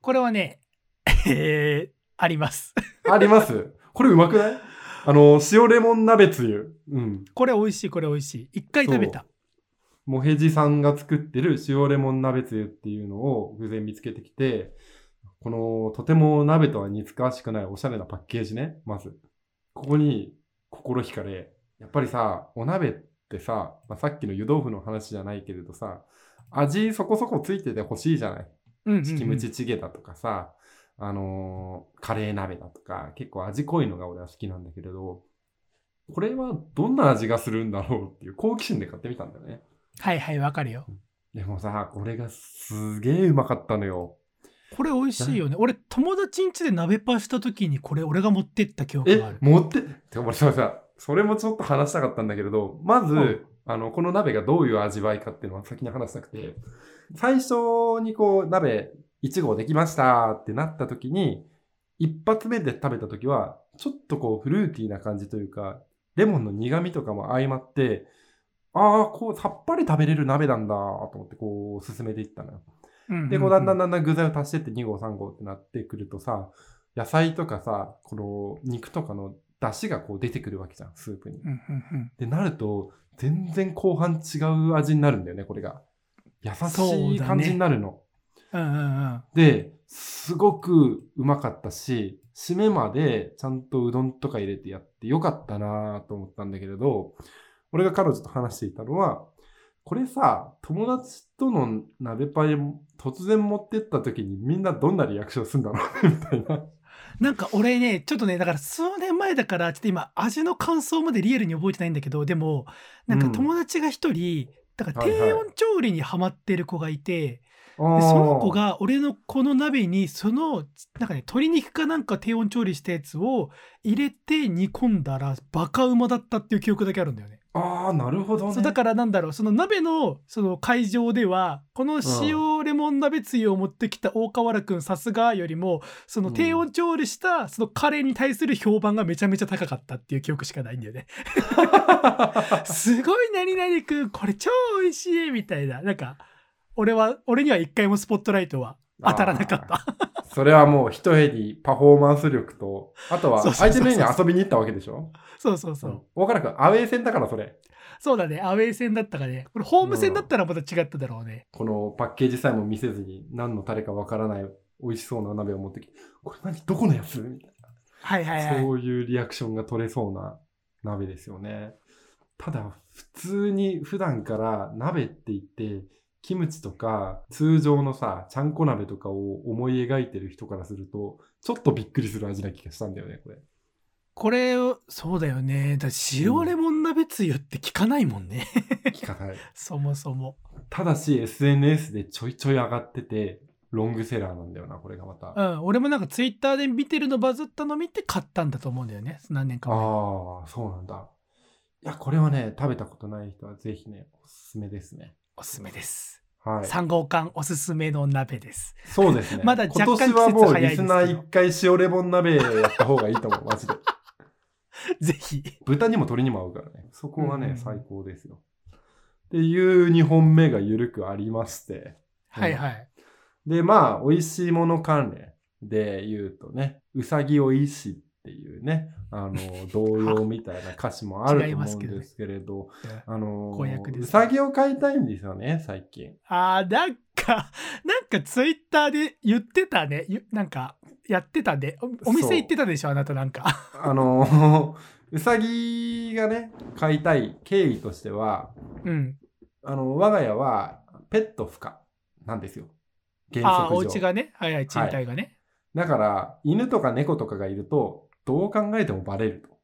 これはね えー、あります。あります？これうまくない？あの、塩レモン鍋つゆ。うん。これ美味しいこれ美味しい一回食べたもへじさんが作ってる塩レモン鍋つゆっていうのを偶然見つけてきて、このとても鍋とは似つかわしくないおしゃれなパッケージね、まず。ここに心惹かれ、やっぱりさ、お鍋ってさ、まあ、さっきの湯豆腐の話じゃないけれどさ、味そこそこついててほしいじゃない。うんうんうんキムチチゲだとかさ、あのーカレー鍋だとか、結構味濃いのが俺は好きなんだけれど、これはどんな味がするんだろうっていう好奇心で買ってみたんだよね。はいはい、わかるよ。でもさ、これがすげえうまかったのよ。これ美味しいよね。俺、友達ん家で鍋パした時にこれ俺が持ってった記憶えがある、。持って、でもさ、さ、それもちょっと話したかったんだけれど、まず、うんあの、この鍋がどういう味わいかっていうのは先に話したくて、最初にこう、鍋1合できましたってなった時に、一発目で食べた時は、ちょっとこう、フルーティーな感じというか、レモンの苦味とかも相まって、ああ、こう、さっぱり食べれる鍋なんだと思って、こう、進めていったのよ。で、こうだんだんだんだん具材を足してって2合3合ってなってくるとさ、野菜とかさ、この肉とかの出汁がこう出てくるわけじゃん、スープに。うんうんうんで、なると、全然後半違う味になるんだよね、これが。優しい感じになるの。うんうんうん。で、すごくうまかったし、締めまでちゃんとうどんとか入れてやってよかったなと思ったんだけれど、俺が彼女と話していたのは、これさ、友達との鍋パイ突然持ってった時にみんなどんなリアクションするんだろうね、みたいな。なんか俺ね、ちょっとね、だから数年前だから、ちょっと今、味の感想までリアルに覚えてないんだけど、でも、なんか友達が一人、だからはいはい。低温調理にハマってる子がいて、ででその子、が俺のこの鍋にそのなんかね鶏肉かなんか低温調理したやつを入れて煮込んだらバカうまだったっていう記憶だけあるんだよね。ああ、なるほどね。そうだからなんだろうその鍋のその会場ではこの塩レモン鍋つゆを持ってきた大河原くんさすがよりもその低温調理したそのカレーに対する評判がめちゃめちゃ高かったっていう記憶しかないんだよね。すごい何々くんこれ超美味しいみたいななんか俺は俺には一回もスポットライトは当たらなかった。それはもう一重にパフォーマンス力と、あとは相手の家に遊びに行ったわけでしょ？そうそうそう。大原くん、アウェー戦だからそれ。そうだね。アウェー戦だったかね。これホーム戦だったらまた違っただろうね。このパッケージさえも見せずに何のタレかわからない美味しそうな鍋を持ってきて、これ何？どこのやつ？みたいはいはいな。はい。そういうリアクションが取れそうな鍋ですよね。ただ、普通に普段から鍋って言って、キムチとか通常のさ、ちゃんこ鍋とかを思い描いてる人からすると、ちょっとびっくりする味な気がしたんだよね、これ。これを、そうだよね。だ塩レモン鍋つゆって聞かないもんね。聞かない。そもそも。ただし SNS でちょいちょい上がってて、ロングセラーなんだよな、これがまた。うん。俺もなんかツイッターで見てるのバズったの見て買ったんだと思うんだよね。何年か前。ああ、そうなんだ。いや、これはね、食べたことない人はぜひね、おすすめですね。おすすめです。はい。3号館おすすめの鍋です。そうですね。まだ若干今年はもう季節早いですけどリスナー一回塩レモン鍋やった方がいいと思う、マジで。ぜひ。豚にも鶏にも合うからね。そこはね、うん最高ですよ。っていう2本目がゆるくありまして。はいはい。で、まあ、美味しいもの関連で言うとね、うさぎおいしっていうね、あの、童謡みたいな歌詞もあると思うんですけれど、あのうさぎを飼いたいんですよね、最近。あー、なんか、なんかツイッターで言ってたね。ゆなんか、やってたね。おお店行ってたでしょ、あなたなんか。あの、うさぎがね、飼いたい経緯としては、うん。あの、我が家はペット不可なんですよ。原ああ、お則上。家がね。はいはい、賃貸がね。だから、犬とか猫とかがいると、どう考えてもバレると。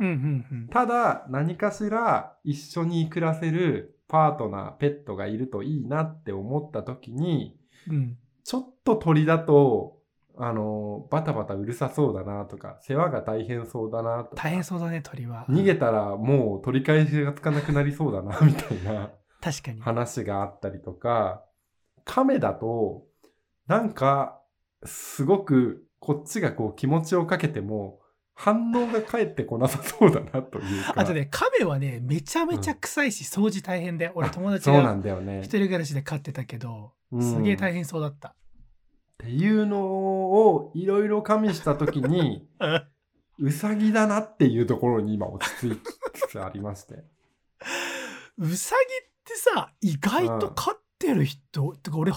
うんうんうん。ただ、何かしら一緒に暮らせるパートナー、ペットがいるといいなって思った時に、うん。ちょっと鳥だと、あの、バタバタうるさそうだなとか、世話が大変そうだなとか、大変そうだね、鳥は。逃げたらもう取り返しがつかなくなりそうだな、みたいな確かに。話があったりとか、亀だと、なんか、すごくこっちがこう気持ちをかけても、反応が返ってこなさそうだなというか。あとね、亀はね、めちゃめちゃ臭いし、掃除大変で、俺友達そうながんだよね一。人暮らしで飼ってたけど、うんすげえ大変そうだった。っていうのをいろいろ加味したときに、うさぎだなっていうところに今落ち着きつつありまして。うさぎってさ、意外と飼ってる人、てか俺、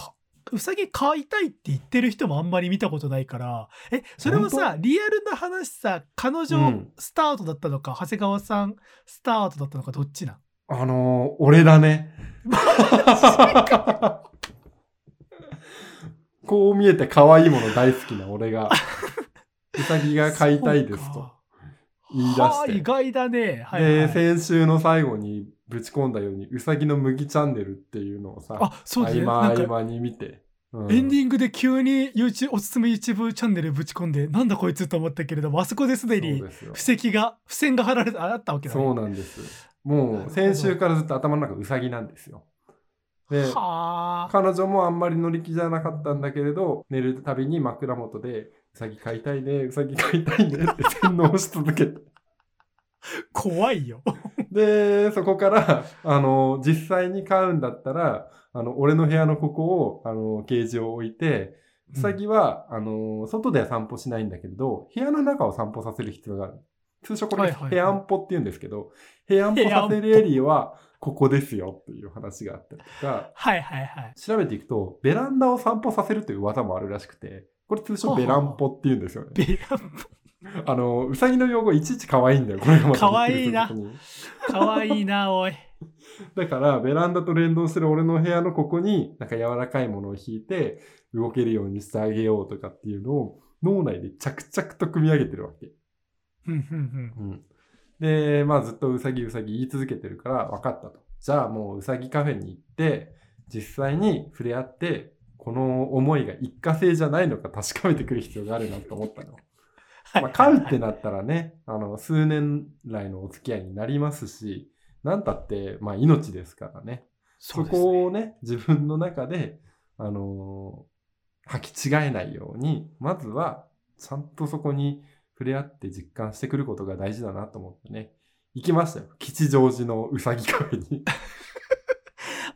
うさぎ飼いたいって言ってる人もあんまり見たことないから、え、それはさ、リアルな話さ、彼女うん。スタートだったのか、長谷川さんスタートだったのか、どっちなん？あのー俺だね。こう見えて可愛いもの大好きな俺が、うさぎが飼いたいですと言い出はあ意して。外だね。はい、はで、い。先週の最後にぶち込んだように、うさぎの麦チャンネルっていうのをさ、あ、そうだね。合間に見て。うんエンディングで急に YouTube おすすめ YouTube チャンネルぶち込んで、なんだこいつと思ったけれども、あそこですでに布石が、付箋が貼られてあったわけだね。そうなんです。もう先週からずっと頭の中うさぎなんですよ。で、はあ。彼女もあんまり乗り気じゃなかったんだけれど、寝るたびに枕元で、うさぎ飼いたいね、うさぎ飼いたいねって洗脳し続けて。怖いよ。で、そこから、あの、実際に飼うんだったら、あの、俺の部屋のここを、あの、ケージを置いて、うさぎは、あの、外では散歩しないんだけれど、部屋の中を散歩させる必要がある。通称これ、部屋んぽって言うんですけど、部屋んぽさせるエリアは、ここですよっていう話があったりとか、はいはいはい。調べていくと、ベランダを散歩させるという技もあるらしくて、これ通称ベランポって言うんですよね。ベラン あの、うさぎの用語いちいち可愛いんだよ、これがまた可愛いなびっくりすることにポ。かわいいな、おい。だから、ベランダと連動する俺の部屋のここに、なんか柔らかいものを引いて、動けるようにしてあげようとかっていうのを、脳内で着々と組み上げてるわけ。うん。で、まあずっとうさぎうさぎ言い続けてるから分かったと。じゃあもううさぎカフェに行って、実際に触れ合って、この思いが一過性じゃないのか確かめてくる必要があるなと思ったの。はいまあ、飼うってなったらね、あの、数年来のお付き合いになりますし、なんたって、まあ命ですからね。そねこをね、自分の中で、あのー履き違えないように、まずは、ちゃんとそこに触れ合って実感してくることが大事だなと思ってね。行きましたよ。吉祥寺のうさぎカフェに。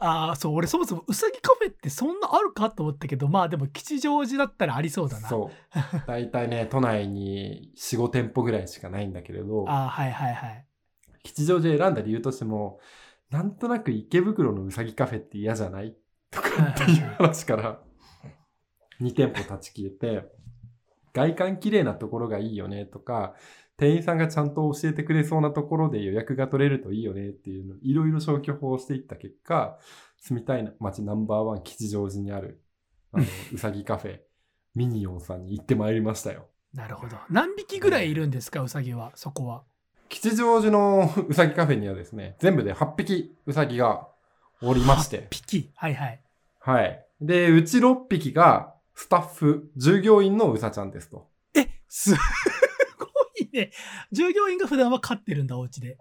ああ、そう、俺そもそもうさぎカフェってそんなあるかと思ったけど、まあでも吉祥寺だったらありそうだな。そう。大体ね、都内に4、5店舗ぐらいしかないんだけれど、ああ、はいはいはい。吉祥寺選んだ理由としても、なんとなく池袋のうさぎカフェって嫌じゃない？とかっていう話から、2店舗立ち消えて、外観綺麗なところがいいよねとか、店員さんがちゃんと教えてくれそうなところで予約が取れるといいよねっていうのをいろいろ消去法をしていった結果、住みたい街ナンバーワン吉祥寺にある、あの、うさぎカフェ、ミニオンさんに行ってまいりましたよ。なるほど。何匹ぐらいいるんですか、うさぎは、そこは？吉祥寺の うさぎカフェにはですね、全部で8匹うさぎがおりまして、匹？はいはい。はい。で、うち6匹がスタッフ、従業員のうさちゃんですと。え、すごいね。従業員が普段は飼ってるんだ、お家で。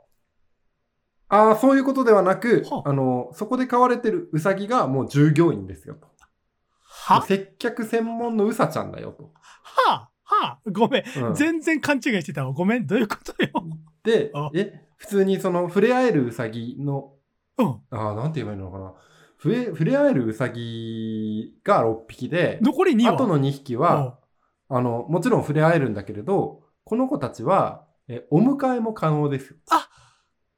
ああ、そういうことではなくは、ああの、そこで飼われてるうさぎがもう従業員ですよと。は？接客専門のうさちゃんだよと。はあ、はあ、ごめん。うん全然勘違いしてたわ。ごめん。どういうことよ。であ、え、普通にその触れ合えるうさぎの、うん。ああ、なんて言えばいいのかな。触れ、触れ合えるうさぎが6匹で、残り2は。あとの2匹は、あの、もちろん触れ合えるんだけれど、この子たちは、え、お迎えも可能ですよ。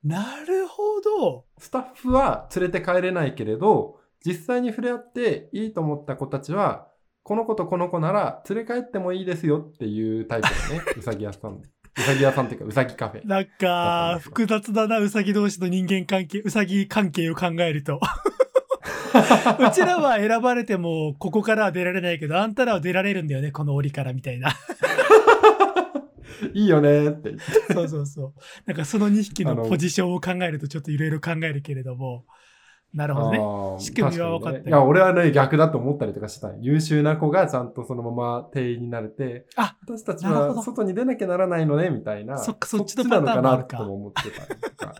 なるほど。スタッフは連れて帰れないけれど、実際に触れ合っていいと思った子たちは、この子とこの子なら連れ帰ってもいいですよっていうタイプのね、うさぎ屋さん。うさぎ屋さんっていうか、うさぎカフェ。なんか、複雑だな、うさぎ同士の人間関係、うさぎ関係を考えると。うちらは選ばれても、ここからは出られないけど、あんたらは出られるんだよね、この檻から、みたいな。いいよねって言って。そうそうそう。なんかその2匹のポジションを考えると、ちょっといろいろ考えるけれども。なるほどね。仕組みは分かったねいや、俺はね、逆だと思ったりとかしてた。優秀な子がちゃんとそのまま店員になれて、あ私たちは外に出なきゃならないのね、みたいな。そっかそっちのなのかなパターンもあるかとも思ってたりとか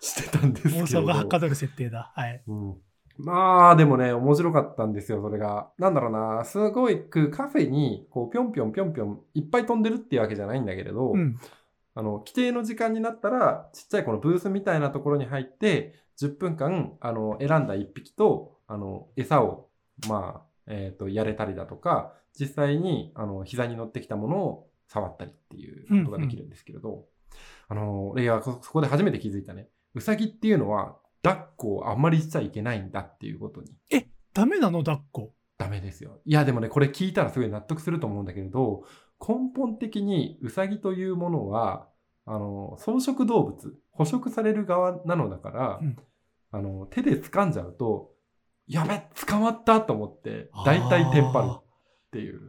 してたんですけれど。妄想がはかどる設定だ。はい。うんまあ、でもね、面白かったんですよ、それが。なんだろうな、すごいくカフェに、こう、ぴょんぴょんぴょんぴょんいっぱい飛んでるっていうわけじゃないんだけれど、うん。あの、規定の時間になったら、ちっちゃいこのブースみたいなところに入って、10分間、あの、選んだ1匹と、あの、餌を、まあ、えっ、と、やれたりだとか、実際に、あの、膝に乗ってきたものを触ったりっていうことができるんですけれど、あの、俺はそそこで初めて気づいたね。うさぎっていうのは、抱っこをあんまりしちゃいけないんだっていうことに。ダメなの、抱っこ。ダメですよ。いや、でもね、これ聞いたらすごい納得すると思うんだけれど、根本的にウサギというものは、あの、草食動物、捕食される側なのだから、うんあの、手で掴んじゃうと、やべ、捕まったと思って、大体テンパるっていう。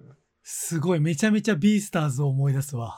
すごい、めちゃめちゃビースターズを思い出すわ。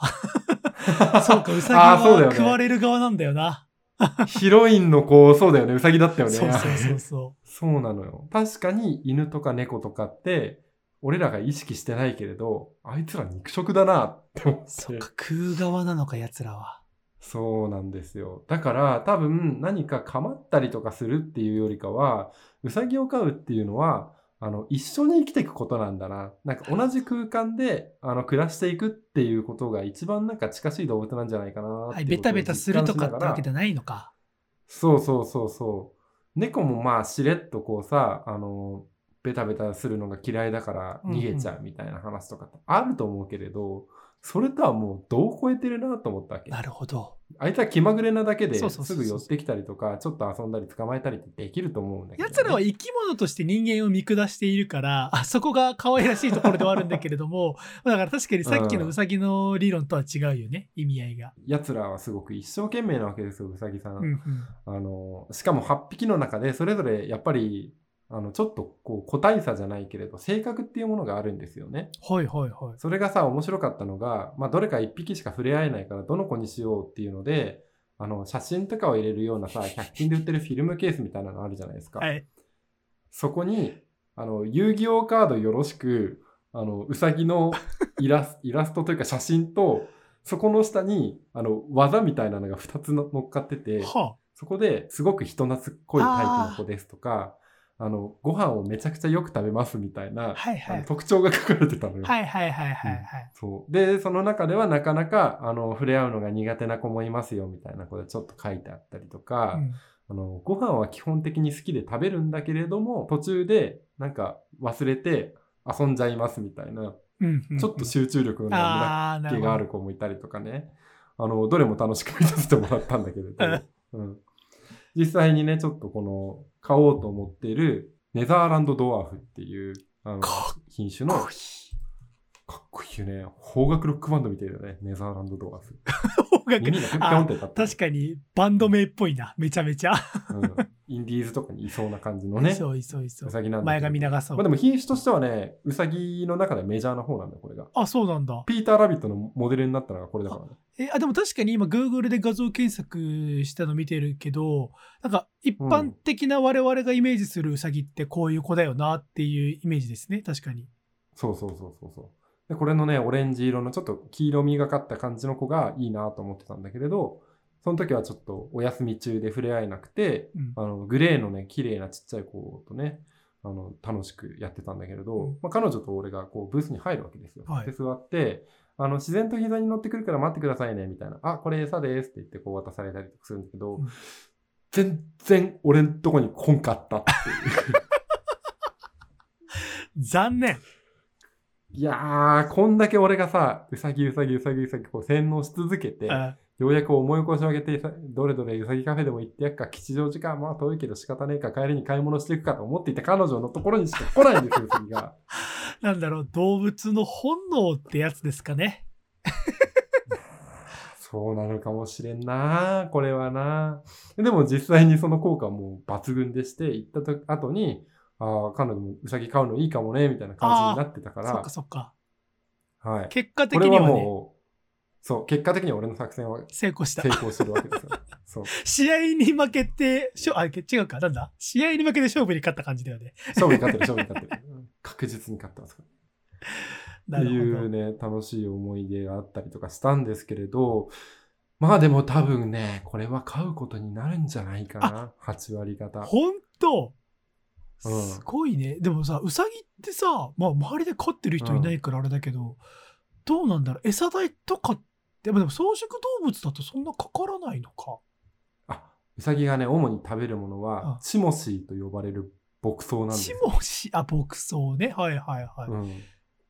そうか、ウサギは食われる側なんだよな。ヒロインの子、そうだよね。ウサギだったよね。そうそうそうそそうなのよ。確かに犬とか猫とかって、俺らが意識してないけれど、あいつら肉食だなって思っう。て。そっか、食う側なのか、奴らは。そうなんですよ。だから多分何か構ったりとかするっていうよりかは、うさぎを飼うっていうのは、あの、一緒に生きていくことなんだな。なんか同じ空間で、あの、暮らしていくっていうことが一番なんか近しい動物なんじゃないかなはいベタベタするとかってわけじゃないのか。そうそうそうそう。猫もまあしれっとこうさ、あの、ベタベタするのが嫌いだから逃げちゃうみたいな話とかってあると思うけれど、それとはもうどう超えてるなと思ったわけ。なるほど。あいつは気まぐれなだけですぐ寄ってきたりとか、ちょっと遊んだり捕まえたりってできると思うんだけど、奴らは生き物として人間を見下しているから、あそこが可愛らしいところではあるんだけれども、だから確かにさっきのウサギの理論とは違うよね、意味合いが。奴らはすごく一生懸命なわけですよ、うさぎさん。うんうん。あの、しかも8匹の中でそれぞれやっぱり、あの、ちょっとこう個体差じゃないけれど、性格っていうものがあるんですよね。はいはいはい。それがさ、面白かったのが、まあ、どれか1匹しか触れ合えないから、どの子にしようっていうので、あの、写真とかを入れるようなさ、100均で売ってるフィルムケースみたいなのあるじゃないですか。はい。そこに、あの、遊戯王カードよろしく、あの、うさぎのイラス イラストというか写真と、そこの下に、あの、技みたいなのが2つの乗っかってて、はそこですごく人懐っこいタイプの子ですとか、あの、ご飯をめちゃくちゃよく食べますみたいな、あ。はいはい。特徴が書かれてたのよ。はいはいはいはいはい。そう。で、その中ではなかなか、あの、触れ合うのが苦手な子もいますよ、みたいなことでちょっと書いてあったりとか、うんあの、ご飯は基本的に好きで食べるんだけれども、途中で、なんか忘れて遊んじゃいますみたいな、うんうんうんちょっと集中力の気がある子もいたりとかね。あの、どれも楽しく見させてもらったんだけれど、うん。実際にね、ちょっとこの、買おうと思っている、ネザーランドドワーフっていう、あの品種の、かっこいいいよね。邦楽ロックバンドみたいだよね。ネザーランドドワーフ。音楽耳がピョンピョンって立ってる確かにバンド名っぽいな、めちゃめちゃ。うんインディーズとかにいそうな感じのね。いそういそういそうう。さぎなんだ前髪長そう。まあでも品種としてはね、うさぎの中でメジャーな方なんだよ、これが。あ、そうなんだ。ピーター・ラビットのモデルになったのがこれだからね。え、あ、でも確かに今 Google で画像検索したの見てるけど、なんか一般的な我々がイメージするウサギってこういう子だよなっていうイメージですね。確かに。そうそうそうそうそう。で、これのね、オレンジ色のちょっと黄色みがかった感じの子がいいなと思ってたんだけれど、その時はちょっとお休み中で触れ合えなくて、うん。あの、グレーのね、綺麗なちっちゃい子とね、あの、楽しくやってたんだけれど、うんまあ、彼女と俺がこう、ブースに入るわけですよ。はいで、座って、あの、自然と膝に乗ってくるから待ってくださいね、みたいな。あ、これ餌ですって言ってこう渡されたりとかするんだけど、うん全然俺んとこに来んかったっていう。残念。いやー、こんだけ俺がさ、うさぎうさぎうさぎうさぎこう洗脳し続けて、あようやく思い起こしを上げて、さどれどれうさぎカフェでも行ってやっか、吉祥寺か、まあ遠いけど仕方ねえか、帰りに買い物していくかと思っていた彼女のところにしか来ないんですよ、うさぎが。なんだろう、動物の本能ってやつですかね。そうなのかもしれんなこれはなでも実際にその効果はもう抜群でして、行ったと後に、ああ、彼女もうさぎ買うのいいかもね、みたいな感じになってたからそっか、そっか。はい。結果的にはね、もう、そう、結果的には俺の作戦は成功した成。功してるわけですよ。そう。試合に負けて、しょあ、違うか、なんだ？試合に負けて勝負に勝った感じだよね。勝負に勝ってる、勝負に勝ってる。うん確実に勝ってますから。って。いうね、楽しい思い出があったりとかしたんですけれど、まあでも多分ね、これは買うことになるんじゃないかな。8割方。本当？うんすごいね。でもさ、ウサギってさ、まあ周りで飼ってる人いないからあれだけど、どうなんだろう餌代とかって、でも草食動物だとそんなかからないのか。あ、うさぎがね、主に食べるものはあ、チモシーと呼ばれる牧草なんですチよ。モシ、あ、牧草ね。はいはいはい。うん。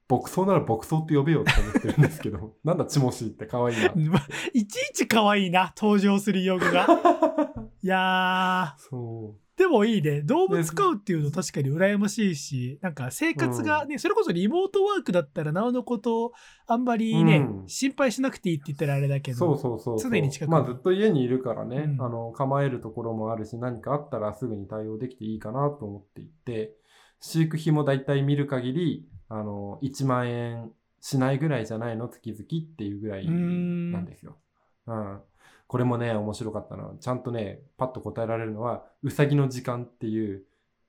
牧草なら牧草って呼べよって思ってるんですけど、なんだチモシーって可愛いな。ま いちいち可愛いな、登場する用語が。いやー。そう。でもいいね。動物飼うっていうの確かに羨ましいし、なんか生活がね、それこそリモートワークだったらなおのことあんまりね、うん心配しなくていいって言ったらあれだけど。そうそうそう。常に近くにまあずっと家にいるからね、うんあの、構えるところもあるし、何かあったらすぐに対応できていいかなと思っていて、飼育費もだいたい見る限り、あの、1万円しないぐらいじゃないの、月々っていうぐらいなんですよ。うん。これもね、面白かったな。ちゃんとね、パッと答えられるのは、うさぎの時間っていう、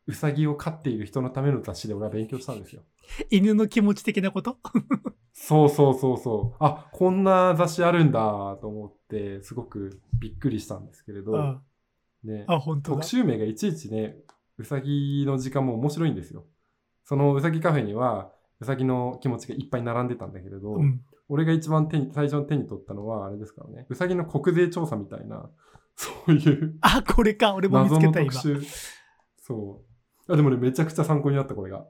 うさぎを飼っている人のための雑誌で俺は勉強したんですよ。犬の気持ち的なこと？そうそうそうそう。あ、こんな雑誌あるんだと思って、すごくびっくりしたんですけれど、あね、あ、本当だ特。集名がいちいちね、うさぎの時間も面白いんですよ。そのうさぎカフェには、うさぎの気持ちがいっぱい並んでたんだけれど、うん。俺が一番手に、最初に手に取ったのは、あれですからね、うさぎの国税調査みたいな、そういうあ、これか。俺も見つ謎けた今。そう。あ、でもね、めちゃくちゃ参考になった、これが。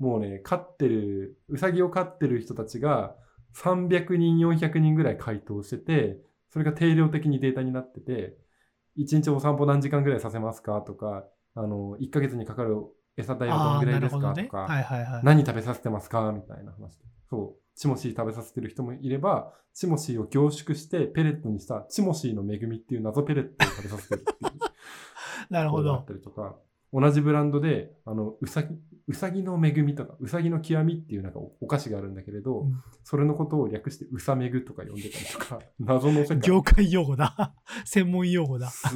もうね、飼ってる、うさぎを飼ってる人たちが300人、400人ぐらい回答してて、それが定量的にデータになってて、1日お散歩何時間ぐらいさせますかとか、あの、1ヶ月にかかる餌代はどああ、のぐらない。ですかとか、はいはいはい。何食べさせてますかみたいな話で。そう。チモシー食べさせてる人もいれば、チモシーを凝縮してペレットにしたチモシーの恵みっていう謎ペレットを食べさせてるっていう。なるほどっ。たりとか、同じブランドで、あの、うさぎ、うさぎの恵みとか、うさぎの極みっていうなんかおお菓子があるんだけれど、うんそれのことを略してうさめぐとか呼んでたりとか、謎の世界。業界用語だ。専門用語だ。す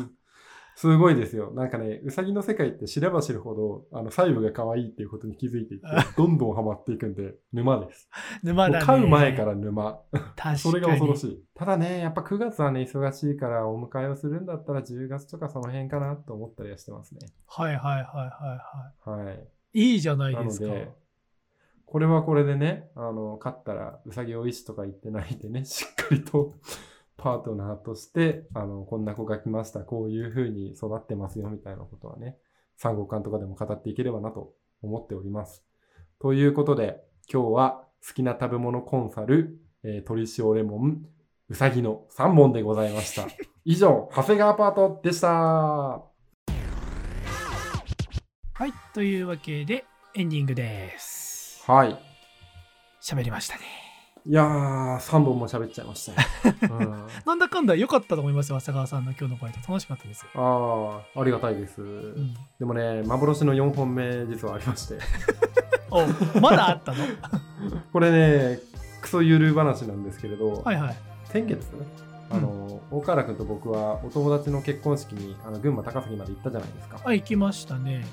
すごいですよ。なんかね、うさぎの世界って知れば知るほど、あの、細部が可愛いっていうことに気づいていって、どんどんハマっていくんで、沼です。沼だね。飼う前から沼。確かに。それが恐ろしい。ただね、やっぱ9月はね、忙しいからお迎えをするんだったら10月とかその辺かなと思ったりはしてますね。はいはいはいはいははい。い。いいじゃないなですか。これはこれでね、あの、勝ったら、うさぎおいしとか言ってないでね、しっかりとパートナーとして、あの、こんな子が来ました、こういう風に育ってますよ、みたいなことはね、産後館とかでも語っていければなと思っております。ということで、今日は好きな食べ物コンサル、えー、鶏塩レモン、うさぎの3本でございました。以上、長谷川パートでした。はい。というわけで、エンディングです。はい。喋りましたね。いやー、3本も喋っちゃいましたよ。うんなんだかんだ良かったと思いますよ、浅川さんの今日のバイト。楽しかったですよ。ああ、ありがたいです。うん、でもね、幻の4本目、実はありまして。おまだあったの？これね、クソゆる話なんですけれど、はいはい。先月、あの、大河原君と僕はお友達の結婚式にあの群馬高崎まで行ったじゃないですか。あ、行きましたね。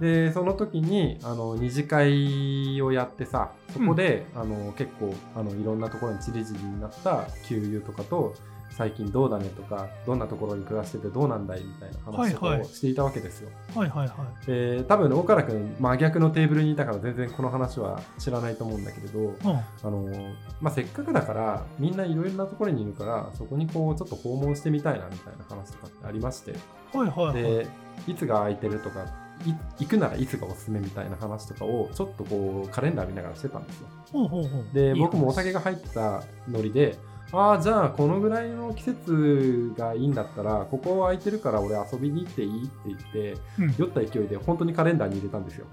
で、その時に、あの、二次会をやってさ、そこで、あの、結構、あの、いろんなところにちりぢりになった給油とかと、最近どうだねとか、どんなところに暮らしててどうなんだいみたいな話をしていたわけですよ。はいはいはい。で多分大原君真逆のテーブルにいたから全然この話は知らないと思うんだけれど、うん、あのまあ、せっかくだからみんないろいろなところにいるからそこにこうちょっと訪問してみたいなみたいな話とかってありましてはいはいはい。でいつが空いてるとかい行くならいつがおすすめみたいな話とかをちょっとこうカレンダー見ながらしてたんですよ。ほうほうほう。で僕もお話。酒が入ったノリでああじゃあこのぐらいの季節がいいんだったらここ空いてるから俺遊びに行っていいって言ってうん。酔った勢いで本当にカレンダーに入れたんですよ。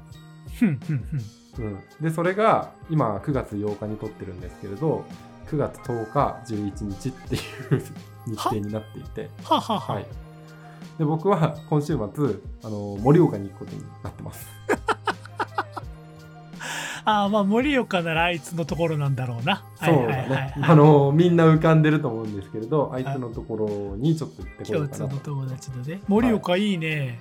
うん、でそれが今9月8日に撮ってるんですけれど9月10日11日っていう 日程になっていて、はあはあは。あはい、で僕は今週末あの盛岡に行くことになってます。ああまあ盛岡ならあいつのところなんだろうな。そうだはいはいはいね。はいあのみんな浮かんでると思うんですけれどあいつのところにちょっと行ってこよ共うかなと。通の友達のね。盛岡いいね。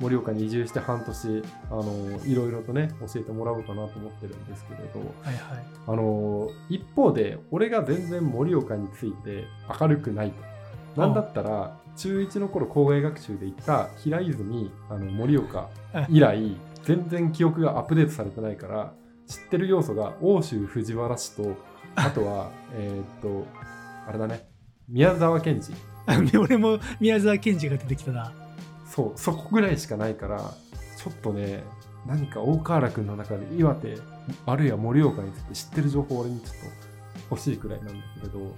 盛岡に移住して半年あのいろいろとね教えてもらおうかなと思ってるんですけれどはいはい。あの一方で俺が全然盛岡について明るくないと。なんだったら中1の頃校外学習で行った平泉あの盛岡以来全然記憶がアップデートされてないから知ってる要素が奥州藤原氏と あとはえーっとあれだね宮沢賢治。あ 俺も宮沢賢治が出てきたな。そうそこぐらいしかないからちょっとね何か大河原君の中で岩手あるいは盛岡について知ってる情報俺にちょっと欲しいくらいなんだけれど行っ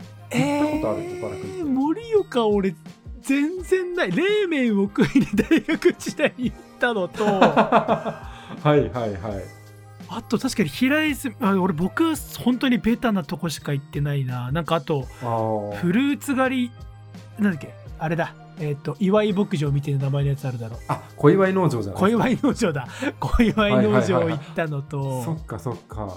たことある？大河原君盛岡俺全然ない。冷麺を食いに大学時代に行ったのと。はいはいはい。あと確かに平泉あ俺僕本当にベタなとこしか行ってないな。なんかあとフルーツ狩りなんだっけ？あれだ。えっ、と岩井牧場みたいな名前のやつあるだろあ、小祝農場じゃない小祝農場だ。小祝農場行ったのと、そっかそっか。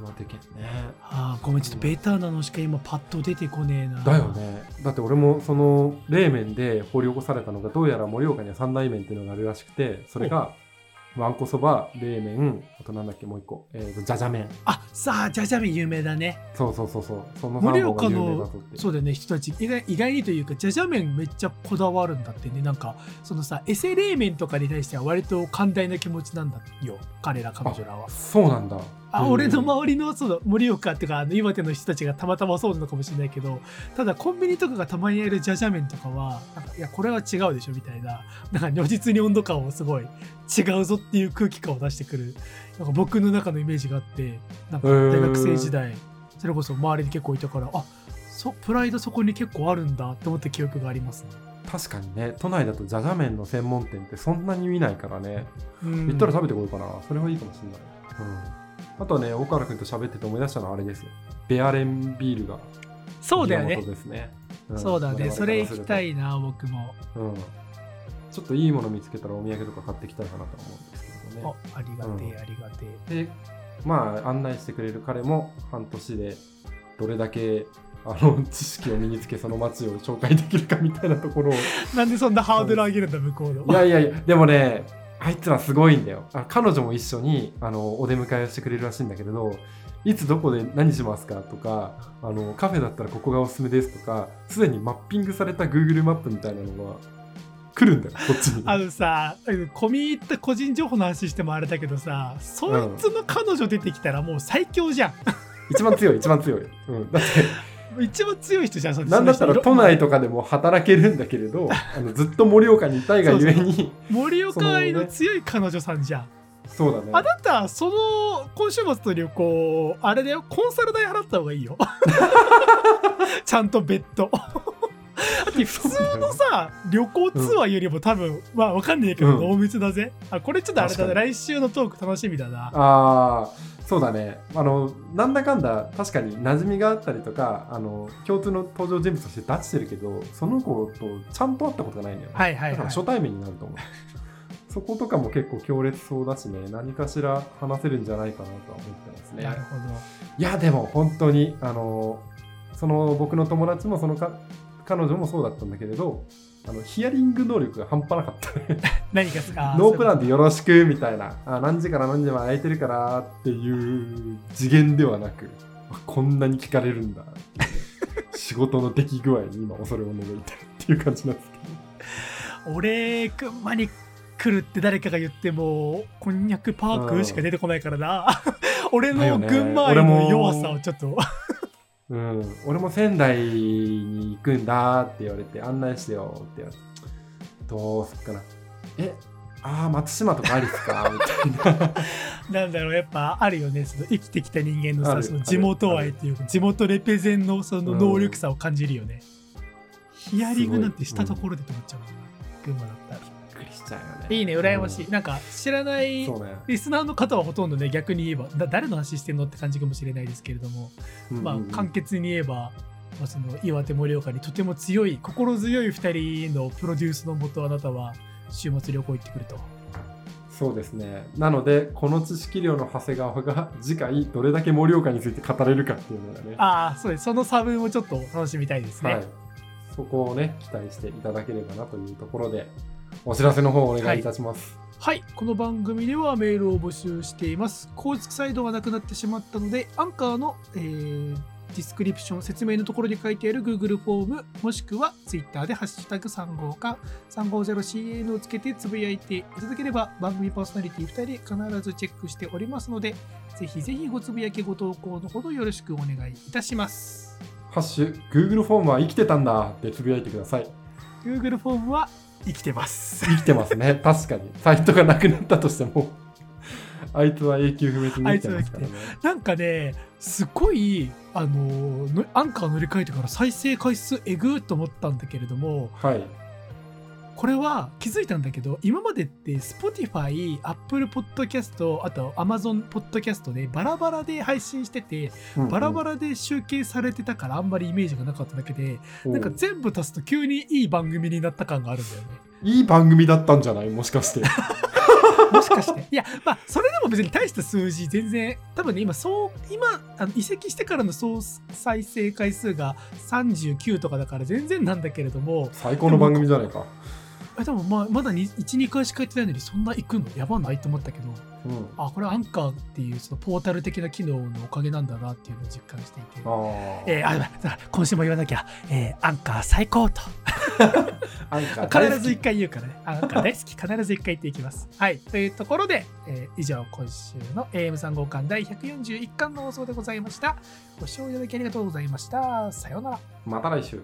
岩手県ね。あーごめんちょっとベタなのしか今パッと出てこねえなだよね。だって俺もその冷麺で掘り起こされたのがどうやら盛岡には三大麺っていうのがあるらしくて、それがわんこそば、冷麺、あとなんだっけもう一個、えーと、じゃじゃ麺。あさあじゃじゃ麺有名だねそうそうそうそう。その盛岡の。そうだよね人たち意外意外にというかじゃじゃ麺めっちゃこだわるんだってねなんかそのさエセ冷麺とかに対しては割と寛大な気持ちなんだよ彼ら彼女らはそうなんだ。あうん俺の周りのその盛岡っていうかあの岩手の人たちがたまたまそうなのかもしれないけどただコンビニとかがたまにやるじゃじゃ麺とかはなんかいやこれは違うでしょみたいななんか如実に温度感をすごい違うぞっていう空気感を出してくるなんか僕の中のイメージがあってなんか大学生時代それこそ周りに結構いたからあそプライドそこに結構あるんだって思った記憶がありますね。確かにね、都内だとじゃじゃ麺の専門店ってそんなに見ないからね。うん行ったら食べてこようかな。それはいいかもしれない。うん。あとはね、岡原君と喋ってて思い出したのはあれですよ。ベアレンビールがそうだよねですね。んそうだねそれ行きた。我いな僕もうん。ちょっといいもの見つけたらお土産とか買ってきたいかなとは思うんですけどあね。ありがてえ、うんありがてえで、まあ案内してくれる彼も半年でどれだけあの 知識を身につけその街を紹介できるかみたいなところを なんでそんなハードル上げるんだ向こうのいやいやいや、でもね、あいつらすごいんだよ。あ彼女も一緒にあのお出迎えをしてくれるらしいんだけれど、いつどこで何しますかとかあの、カフェだったらここがおすすめですとか、すでにマッピングされた Google マップみたいなのが来るんだよ、こっちに。あのさ込み入った個人情報の話してもあれだけどさそいつの彼女出てきたらもう最強じゃん、一番強い、一番強い。うん、だって、一番強い人じゃんそなんだったら都内とかでも働けるんだけれど、あのずっと盛岡にいたいがゆえに、盛岡愛の強い彼女さんじゃん、そうだね。あなたその今週末の旅行あれだよ。コンサル代払った方がいいよ。ちゃんと別途だって普通のさ旅行ツアーよりも多分、まあわかんないけどうん。濃密だぜ、あこれちょっとあれだね確か来週のトーク楽しみだな。ああそうだね。あのなんだかんだ確かに馴染みがあったりとかあの共通の登場人物として出してるけどその子とちゃんと会ったことがないんだよね、はいはいはい。だから初対面になると思う。そことかも結構強烈そうだしね。何かしら話せるんじゃないかなとは思ってますね。なるほど。いやでも本当にあのその僕の友達もそのか彼女もそうだったんだけれどあのヒアリング能力が半端なかった。ね 何かすか？ノープランでよろしくみたいな。あ何時から何時まで空いてるからっていう次元ではなくあこんなに聞かれるんだ。仕事の出来具合に今恐れをのいてるっていう感じなんですけど。俺群馬に来るって誰かが言ってもこんにゃくパークしか出てこないからな。俺の群馬愛の弱さをちょっとうん、俺も仙台に行くんだって言われて案内してよって言われて。どうすっかな。えああ松島とかありっすか？みたいな。なんだろうやっぱあるよね。その生きてきた人間のさその地元愛っていうか地元レペゼンのその能力差を感じるよね、ヒアリングなんてしたところで止まっちゃうもんな、群馬だったらしちゃうよねいいね羨ましい、うん。なんか知らないリスナーの方はほとんどね逆に言えばだ誰の話してんのって感じかもしれないですけれども、まあうんうん。うん簡潔に言えば、まあ、その岩手盛岡にとても強い心強い2人のプロデュースのもとあなたは週末旅行行ってくると。そうですね。なので、この知識量の長谷川が次回どれだけ盛岡について語れるかっていうのがね、ああそうです。その差分をちょっと楽しみたいですね、はい、そこをね、期待していただければなというところで、お知らせの方をお願いいたします。はい、この番組ではメールを募集しています。公式サイトがなくなってしまったので、アンカーの、えーディスクリプション、説明のところに書いてある Google フォーム、もしくは Twitter でハッシュタグ350か 350CN をつけてつぶやいていただければ、番組パーソナリティ2人必ずチェックしておりますので、ぜひぜひごつぶやきご投稿のほどよろしくお願いいたします。ハッシュ、Google フォームは生きてたんだってつぶやいてください。Google フォームは生きてます。生きてますね。確かに。サイトがなくなったとしても、あいつは永久不滅に生きてますからね。なんかね、すごい、あののアンカー乗り換えてから再生回数えぐーっと思ったんだけれども、はい。これは気づいたんだけど、今までって Spotify、Apple Podcast、あと Amazon Podcast でバラバラで配信してて、バラバラ。ラで集計されてたからあんまりイメージがなかっただけで、なんか全部足すと急にいい番組になった感があるんだよね。いい番組だったんじゃない？もしかして。もしかして。いや、まあ、それでも別に大した数字、全然、多分ね、今、そう、今、あの移籍してからの総再生回数が39とかだから全然なんだけれども、最高の番組じゃないか。えでもまあまだ1、2回しかやってないのにそんな行くの？やばないと思ったけど、うん。あ、これアンカーっていうそのポータル的な機能のおかげなんだなっていうのを実感していて。ああ。えーあ、今週も言わなきゃ、えーアンカー最高と。アンカー必ず一回言うからね。アンカー大好き。必ず一回言っていきます。はい。というところで、えー以上、今週の AM3 号館第141巻の放送でございました。ご視聴いただきありがとうございました。さようなら。また来週。